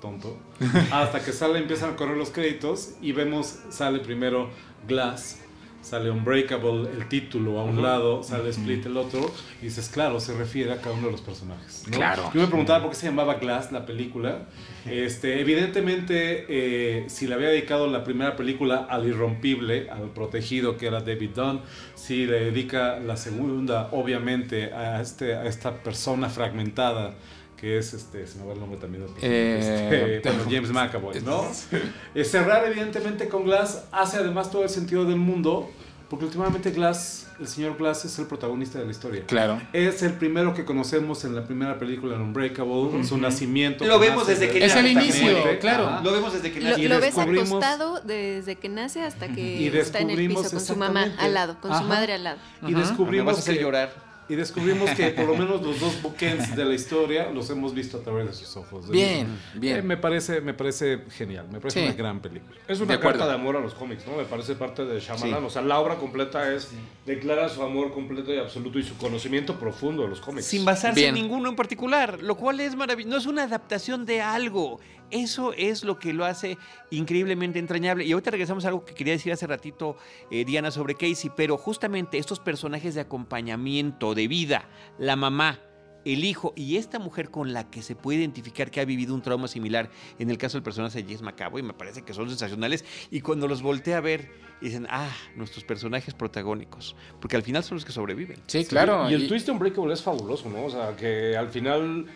tonto. Hasta que sale, empiezan a correr los créditos y vemos, sale primero Glass, sale Unbreakable, el título a un lado, sale Split el otro, y dices, claro, se refiere a cada uno de los personajes. Claro. Yo me preguntaba por qué se llamaba Glass la película. Este, evidentemente, eh, si le había dedicado la primera película al irrompible, al protegido que era David Dunn, si le dedica la segunda, obviamente, a, este, a esta persona fragmentada que es este, se me va el nombre también eh, este, James McAvoy, ¿no? Eh, cerrar evidentemente con Glass hace además todo el sentido del mundo, porque últimamente Glass, el señor Glass es el protagonista de la historia. Claro. Es el primero que conocemos en la primera película, Unbreakable, su nacimiento. Lo vemos desde que nace. Es el inicio, claro. Lo vemos desde que nace. Lo, ves acostado desde que nace hasta que está en el piso con su mamá al lado, con su madre al lado. Y descubrimos que llorar y descubrimos que por lo menos los dos bookends de la historia los hemos visto a través de sus ojos. Bien, bien. Eh, me, parece, me parece genial, me parece una gran película. Es una carta de amor a los cómics, ¿no? Me parece parte de Shyamalan. O sea, la obra completa es, declara su amor completo y absoluto y su conocimiento profundo de los cómics. Sin basarse en ninguno en particular, lo cual es maravilloso. No es una adaptación de algo, eso es lo que lo hace increíblemente entrañable. Y ahorita regresamos a algo que quería decir hace ratito, eh, Diana, sobre Casey, pero justamente estos personajes de acompañamiento, de vida, la mamá, el hijo y esta mujer con la que se puede identificar que ha vivido un trauma similar, en el caso del personaje de James McAvoy, me parece que son sensacionales. Y cuando los voltea a ver, dicen, ah, nuestros personajes protagónicos, porque al final son los que sobreviven. Sí, claro. Y el twist de Unbreakable es fabuloso, ¿no? O sea, que al final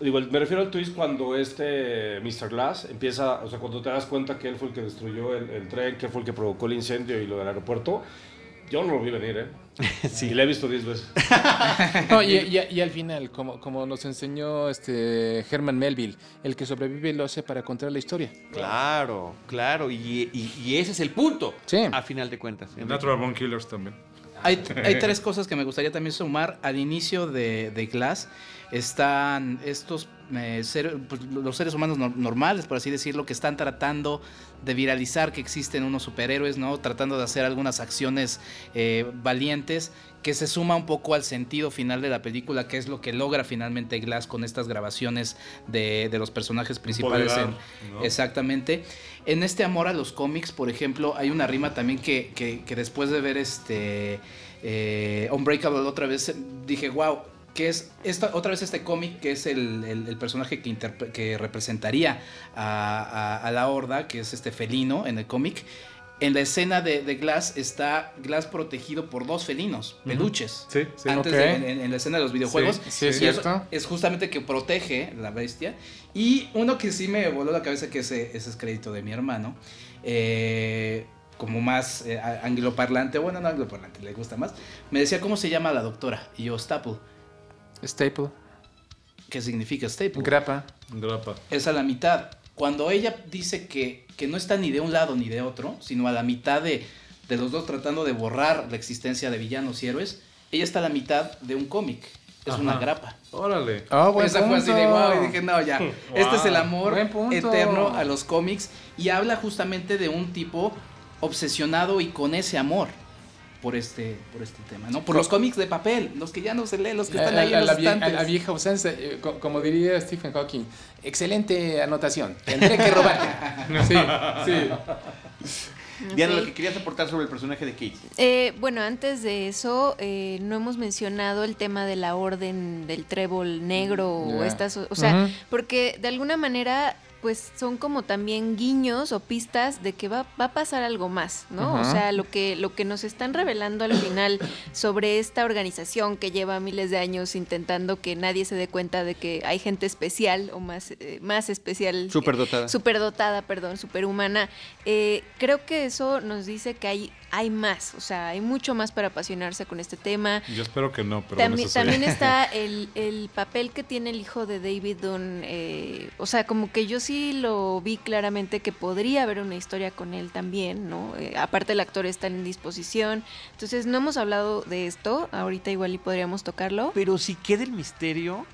Digo, me refiero al twist cuando este Mr. Glass empieza, o sea, cuando te das cuenta que él fue el que destruyó el, tren, que fue el que provocó el incendio y lo del aeropuerto. Yo no lo vi venir, ¿eh? sí. Y lo he visto 10 veces. y, al final, como, como nos enseñó este Herman Melville, el que sobrevive lo hace para contar la historia. Claro, claro. Y, ese es el punto, sí. a final de cuentas. Natural Born Killers también. Hay, hay, tres cosas que me gustaría también sumar al inicio de, de Glass están estos eh, pues, los seres humanos normales, por así decirlo, que están tratando de viralizar que existen unos superhéroes, ¿no? Tratando de hacer algunas acciones eh, valientes que se suma un poco al sentido final de la película, que es lo que logra finalmente Glass con estas grabaciones de, los personajes principales. Exactamente. En este amor a los cómics, por ejemplo, hay una rima también que, que, después de ver este eh, Unbreakable otra vez dije, wow, que es esta, otra vez este cómic que es el, personaje que, que representaría a, la horda, que es este felino en el cómic. En la escena de, Glass está Glass protegido por dos felinos, peluches. Sí, sí. Antes en, la escena de los videojuegos. Sí, es cierto. Es justamente que protege la bestia. Y uno que sí me voló la cabeza, que ese, ese es crédito de mi hermano. Eh, como más eh, angloparlante, bueno, no angloparlante, le gusta más. Me decía cómo se llama la doctora. Y yo, Staple. Staple. ¿Qué significa staple? Grapa. Grapa. Es a la mitad. Cuando ella dice que, que no está ni de un lado ni de otro, sino a la mitad de, de los dos tratando de borrar la existencia de villanos y héroes, ella está a la mitad de un cómic. Es una grapa. Órale. Oh, Esa fue así de wow. Y dije, no, ya. Este es el amor eterno a los cómics. Y habla justamente de un tipo obsesionado y con ese amor por este, por este tema, ¿no? Por los cómics de papel, los que ya no se leen, los que están ahí en los estantes. la vieja usanza, eh, como diría Stephen Hawking, excelente anotación, tendré que robar. sí, sí. Diana, lo que querías aportar sobre el personaje de Kate. Eh, bueno, antes de eso, eh, no hemos mencionado el tema de la orden del trébol negro o estas, o sea, porque de alguna manera pues son como también guiños o pistas de que va, va a pasar algo más, ¿no? O sea, lo que, lo que nos están revelando al final sobre esta organización que lleva miles de años intentando que nadie se dé cuenta de que hay gente especial o más, eh, más especial. Superdotada. superdotada, perdón, superhumana. Eh, creo que eso nos dice que hay hay más, o sea, hay mucho más para apasionarse con este tema. Yo espero que no, pero también, también está el, el, papel que tiene el hijo de David Dunn, eh, o sea, como que yo sí lo vi claramente que podría haber una historia con él también, ¿no? Eh, aparte el actor está en disposición, entonces no hemos hablado de esto, ahorita igual y podríamos tocarlo. Pero si queda el misterio,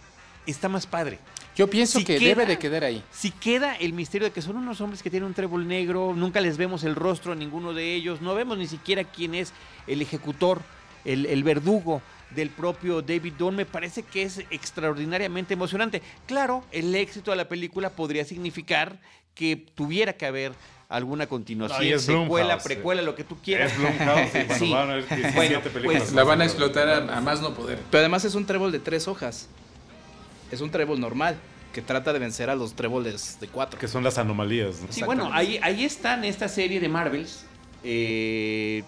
está más padre. Yo pienso que debe de quedar ahí. Si queda el misterio de que son unos hombres que tienen un trébol negro, nunca les vemos el rostro a ninguno de ellos, no vemos ni siquiera quién es el ejecutor, el, verdugo del propio David Dunn, me parece que es extraordinariamente emocionante. Claro, el éxito de la película podría significar que tuviera que haber alguna continuación, secuela, precuela, lo que tú quieras. Es Blumhouse, sí. van a bueno, pues, la van a explotar a, más no poder. Pero además es un trébol de tres hojas es un trébol normal que trata de vencer a los tréboles de cuatro. Que son las anomalías. Sí, bueno, ahí, ahí está en esta serie de Marvels, eh,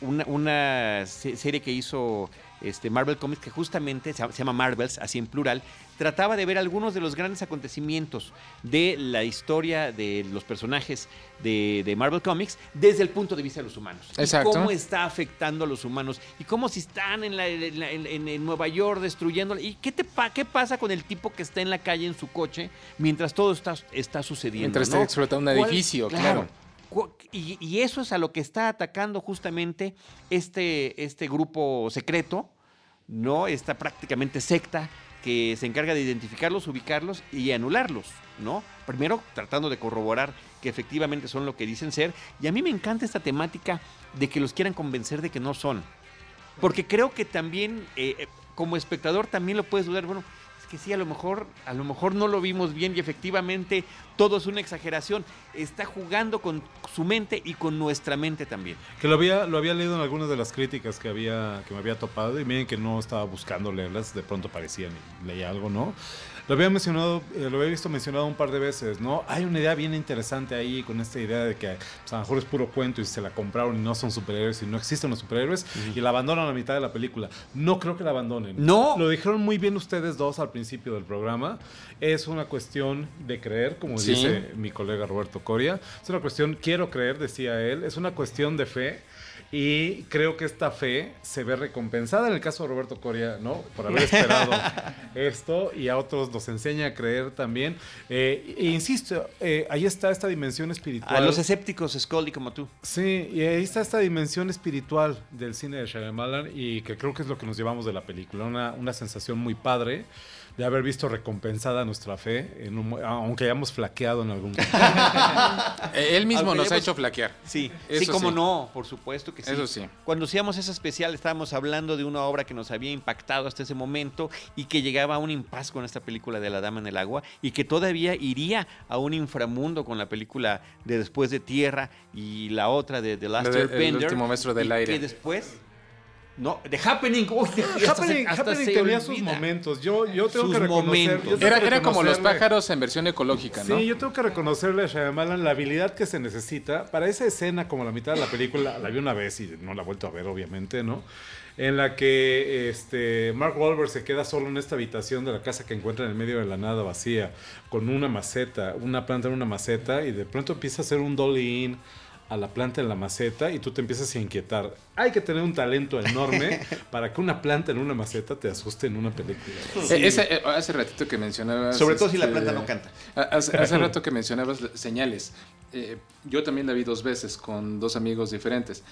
una, una, serie que hizo este, Marvel Comics, que justamente se llama Marvels, así en plural, trataba de ver algunos de los grandes acontecimientos de la historia de los personajes de, Marvel Comics desde el punto de vista de los humanos. Exacto. cómo está afectando a los humanos y cómo si están en, en, Nueva York destruyendo. ¿Y qué, te, qué pasa con el tipo que está en la calle en su coche mientras todo está, está sucediendo? Mientras está explotando un edificio, claro. Y, y, eso es a lo que está atacando justamente este, este grupo secreto, ¿no? Esta prácticamente secta que se encarga de identificarlos, ubicarlos y anularlos, ¿no? Primero tratando de corroborar que efectivamente son lo que dicen ser. Y a mí me encanta esta temática de que los quieran convencer de que no son. Porque creo que también, eh, eh, como espectador, también lo puedes dudar. Bueno, que sí, a lo mejor, a lo mejor no lo vimos bien y efectivamente todo es una exageración. Está jugando con su mente y con nuestra mente también. Que lo había, lo había leído en algunas de las críticas que había, que me había topado, y miren que no estaba buscando leerlas, de pronto parecían leía algo, ¿no? Lo había mencionado, eh, lo había visto mencionado un par de veces, ¿no? Hay una idea bien interesante ahí con esta idea de que pues, a lo mejor es puro cuento y se la compraron y no son superhéroes y no existen los superhéroes y la abandonan a la mitad de la película. No creo que la abandonen. No. Lo dijeron muy bien ustedes dos al principio del programa. Es una cuestión de creer, como dice mi colega Roberto Coria. Es una cuestión, quiero creer, decía él. Es una cuestión de fe y creo que esta fe se ve recompensada en el caso de Roberto Coria, ¿no? Por haber esperado esto y a otros nos enseña a creer también. Eh, e insisto, eh, ahí está esta dimensión espiritual. A los escépticos, Scully, como tú. Sí, y ahí está esta dimensión espiritual del cine de Shyamalan y que creo que es lo que nos llevamos de la película. Una, una sensación muy padre de haber visto recompensada nuestra fe, en aunque hayamos flaqueado en algún momento. Él mismo nos ha hecho flaquear. Sí, sí, como no, por supuesto que sí. Eso sí. Cuando hacíamos ese especial estábamos hablando de una obra que nos había impactado hasta ese momento y que llegaba a un impas con esta película de La Dama en el Agua y que todavía iría a un inframundo con la película de Después de Tierra y la otra de The Last Airbender. El último maestro del aire. Que después no, The Happening. Happening, Happening tenía sus momentos. Yo, yo tengo que reconocer. era, era como los pájaros en versión ecológica, ¿no? Sí, yo tengo que reconocerle a Shyamalan la habilidad que se necesita para esa escena, como la mitad de la película. La vi una vez y no la he vuelto a ver, obviamente, ¿no? En la que este, Mark Wahlberg se queda solo en esta habitación de la casa que encuentra en el medio de la nada vacía, con una maceta, una planta en una maceta, y de pronto empieza a hacer un dolly-in a la planta en la maceta y tú te empiezas a inquietar. Hay que tener un talento enorme para que una planta en una maceta te asuste en una película. Eh, eh, hace ratito que mencionabas... Sobre todo si la planta no este, canta. Hace, rato que mencionabas señales. Eh, yo también la vi dos veces con dos amigos diferentes.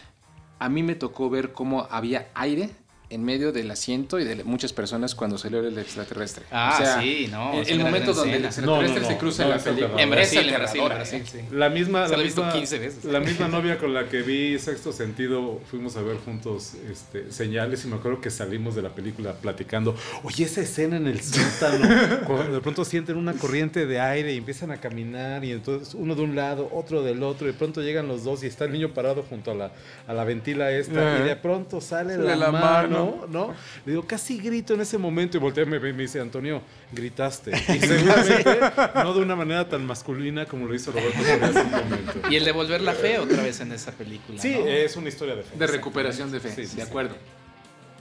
A mí me tocó ver cómo había aire en medio del asiento y de muchas personas cuando salió el extraterrestre. Ah, sí, no. El, momento donde el extraterrestre se cruza en la película. En Brasil, en Brasil, Brasil, sí. La misma, la, misma, 15 veces. la misma novia con la que vi Sexto Sentido, fuimos a ver juntos este, señales y me acuerdo que salimos de la película platicando. Oye, esa escena en el sótano, cuando de pronto sienten una corriente de aire y empiezan a caminar y entonces uno de un lado, otro del otro, y de pronto llegan los dos y está el niño parado junto a la, a la ventila esta y de pronto sale la, mano, ¿no? Le digo, casi grito en ese momento y volteé y me, me dice, Antonio, gritaste. Y seguramente no de una manera tan masculina como lo hizo Roberto en ese momento. Y el devolver la fe otra vez en esa película. Sí, es una historia de fe. De recuperación de fe, de acuerdo.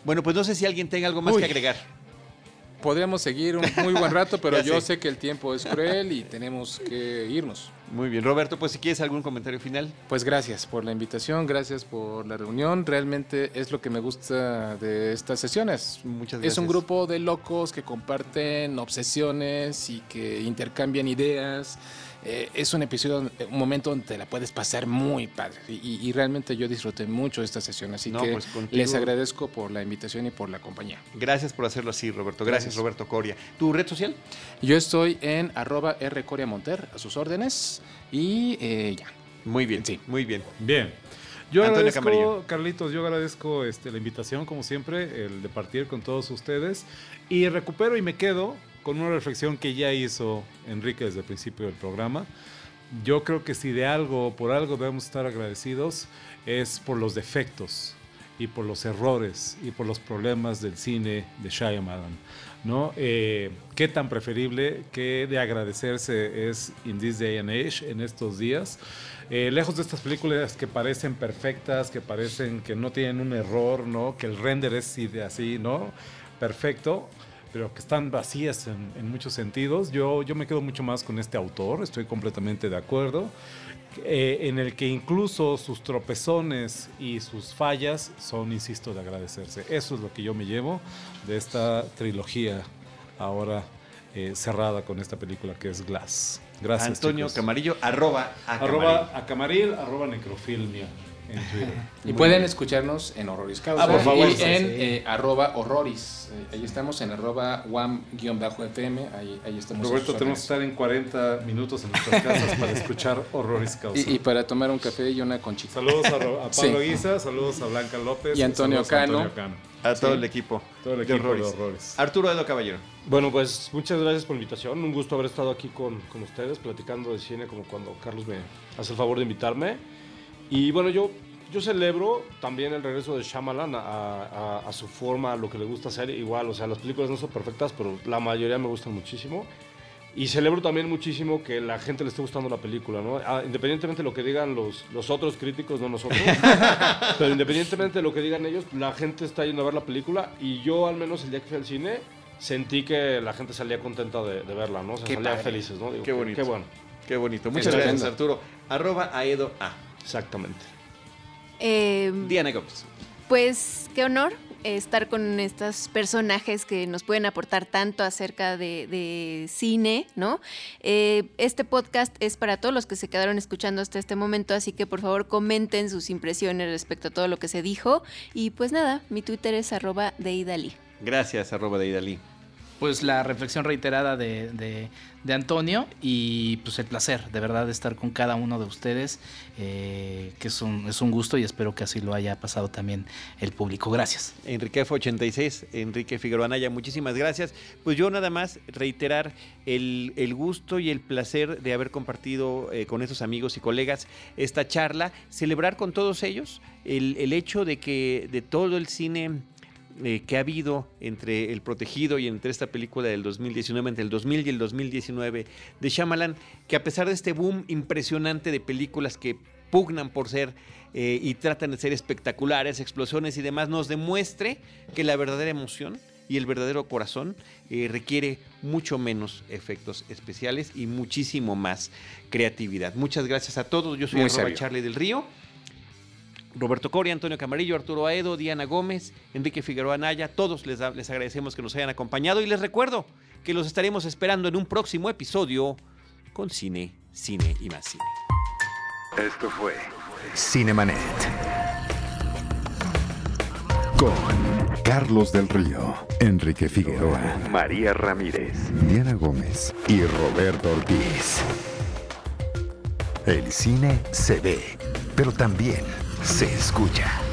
Bueno, pues no sé si alguien tenga algo más que agregar podríamos seguir un muy buen rato, pero yo sé. que el tiempo es cruel y tenemos que irnos. Muy bien, Roberto, pues si quieres algún comentario final. Pues gracias por la invitación, gracias por la reunión. Realmente es lo que me gusta de estas sesiones. Muchas gracias. Es un grupo de locos que comparten obsesiones y que intercambian ideas eh, es un episodio, un momento donde te la puedes pasar muy padre. Y, realmente yo disfruté mucho esta sesión. Así que pues les agradezco por la invitación y por la compañía. Gracias por hacerlo así, Roberto. Gracias, Roberto Coria. ¿Tu red social? Yo estoy en arroba Monter, a sus órdenes. Y eh, ya. Muy bien, sí. Muy bien. Bien. Yo agradezco, Carlitos, yo agradezco este, la invitación, como siempre, el de partir con todos ustedes. Y recupero y me quedo con una reflexión que ya hizo Enrique desde el principio del programa. Yo creo que si de algo, por algo debemos estar agradecidos, es por los defectos y por los errores y por los problemas del cine de Shyamalan. ¿no? Eh, ¿Qué tan preferible que de agradecerse es in this day and age, en estos días? Eh, lejos de estas películas que parecen perfectas, que parecen que no tienen un error, ¿no? que el render es así, ¿no? perfecto pero que están vacías en, muchos sentidos. Yo, yo me quedo mucho más con este autor, estoy completamente de acuerdo, eh, en el que incluso sus tropezones y sus fallas son, insisto, de agradecerse. Eso es lo que yo me llevo de esta trilogía ahora eh, cerrada con esta película que es Glass. Gracias. Antonio Camarillo, arroba a Arroba a Camaril, arroba necrofilmia. Y pueden escucharnos en Horroris Causa ah, y en eh, arroba horroris. Eh, ahí estamos en arroba wam-fm. Ahí, ahí estamos. Roberto, tenemos que estar en 40 minutos en nuestras casas para escuchar Horroris Causa. Y, para tomar un café y una conchita. Saludos a, Pablo Guisa, saludos a Blanca López. Y Antonio Cano. A todo el equipo. Todo el equipo de horrores. Arturo Edo Caballero. Bueno, pues muchas gracias por la invitación. Un gusto haber estado aquí con, con ustedes, platicando de cine, como cuando Carlos me hace el favor de invitarme. Y bueno, yo, yo celebro también el regreso de Shyamalan a, a, su forma, a lo que le gusta hacer. Igual, o sea, las películas no son perfectas, pero la mayoría me gustan muchísimo. Y celebro también muchísimo que la gente le esté gustando la película, ¿no? Ah, independientemente de lo que digan los, los otros críticos, no nosotros, pero independientemente de lo que digan ellos, la gente está yendo a ver la película y yo al menos el día que fui al cine sentí que la gente salía contenta de, verla, ¿no? O sea, salían felices, ¿no? qué bonito. Qué, bueno. Qué bonito. Muchas gracias, Arturo. Arroba Aedo A. Exactamente. Eh, Diana Gómez. Pues qué honor estar con estos personajes que nos pueden aportar tanto acerca de, cine, ¿no? Eh, este podcast es para todos los que se quedaron escuchando hasta este momento, así que por favor comenten sus impresiones respecto a todo lo que se dijo. Y pues nada, mi Twitter es arroba deidali. Gracias, arroba deidali pues la reflexión reiterada de, Antonio y pues el placer de verdad de estar con cada uno de ustedes, eh, que es un, es un gusto y espero que así lo haya pasado también el público. Gracias. Enrique F86, Enrique Figueroa Anaya, muchísimas gracias. Pues yo nada más reiterar el, gusto y el placer de haber compartido eh, con estos amigos y colegas esta charla, celebrar con todos ellos el, el hecho de que de todo el cine eh, que ha habido entre El Protegido y entre esta película del 2019, entre el 2000 y el 2019 de Shyamalan, que a pesar de este boom impresionante de películas que pugnan por ser eh, y tratan de ser espectaculares, explosiones y demás, nos demuestre que la verdadera emoción y el verdadero corazón eh, requiere mucho menos efectos especiales y muchísimo más creatividad. Muchas gracias a todos. Yo soy arroba Charlie del Río. Roberto Coria, Antonio Camarillo, Arturo Aedo, Diana Gómez, Enrique Figueroa Naya, todos les, les agradecemos que nos hayan acompañado y les recuerdo que los estaremos esperando en un próximo episodio con Cine, Cine y más Cine. Esto fue Cinemanet Con Carlos del Río, Enrique Figueroa, María Ramírez, Diana Gómez y Roberto Ortiz. El cine se ve, pero también se escucha.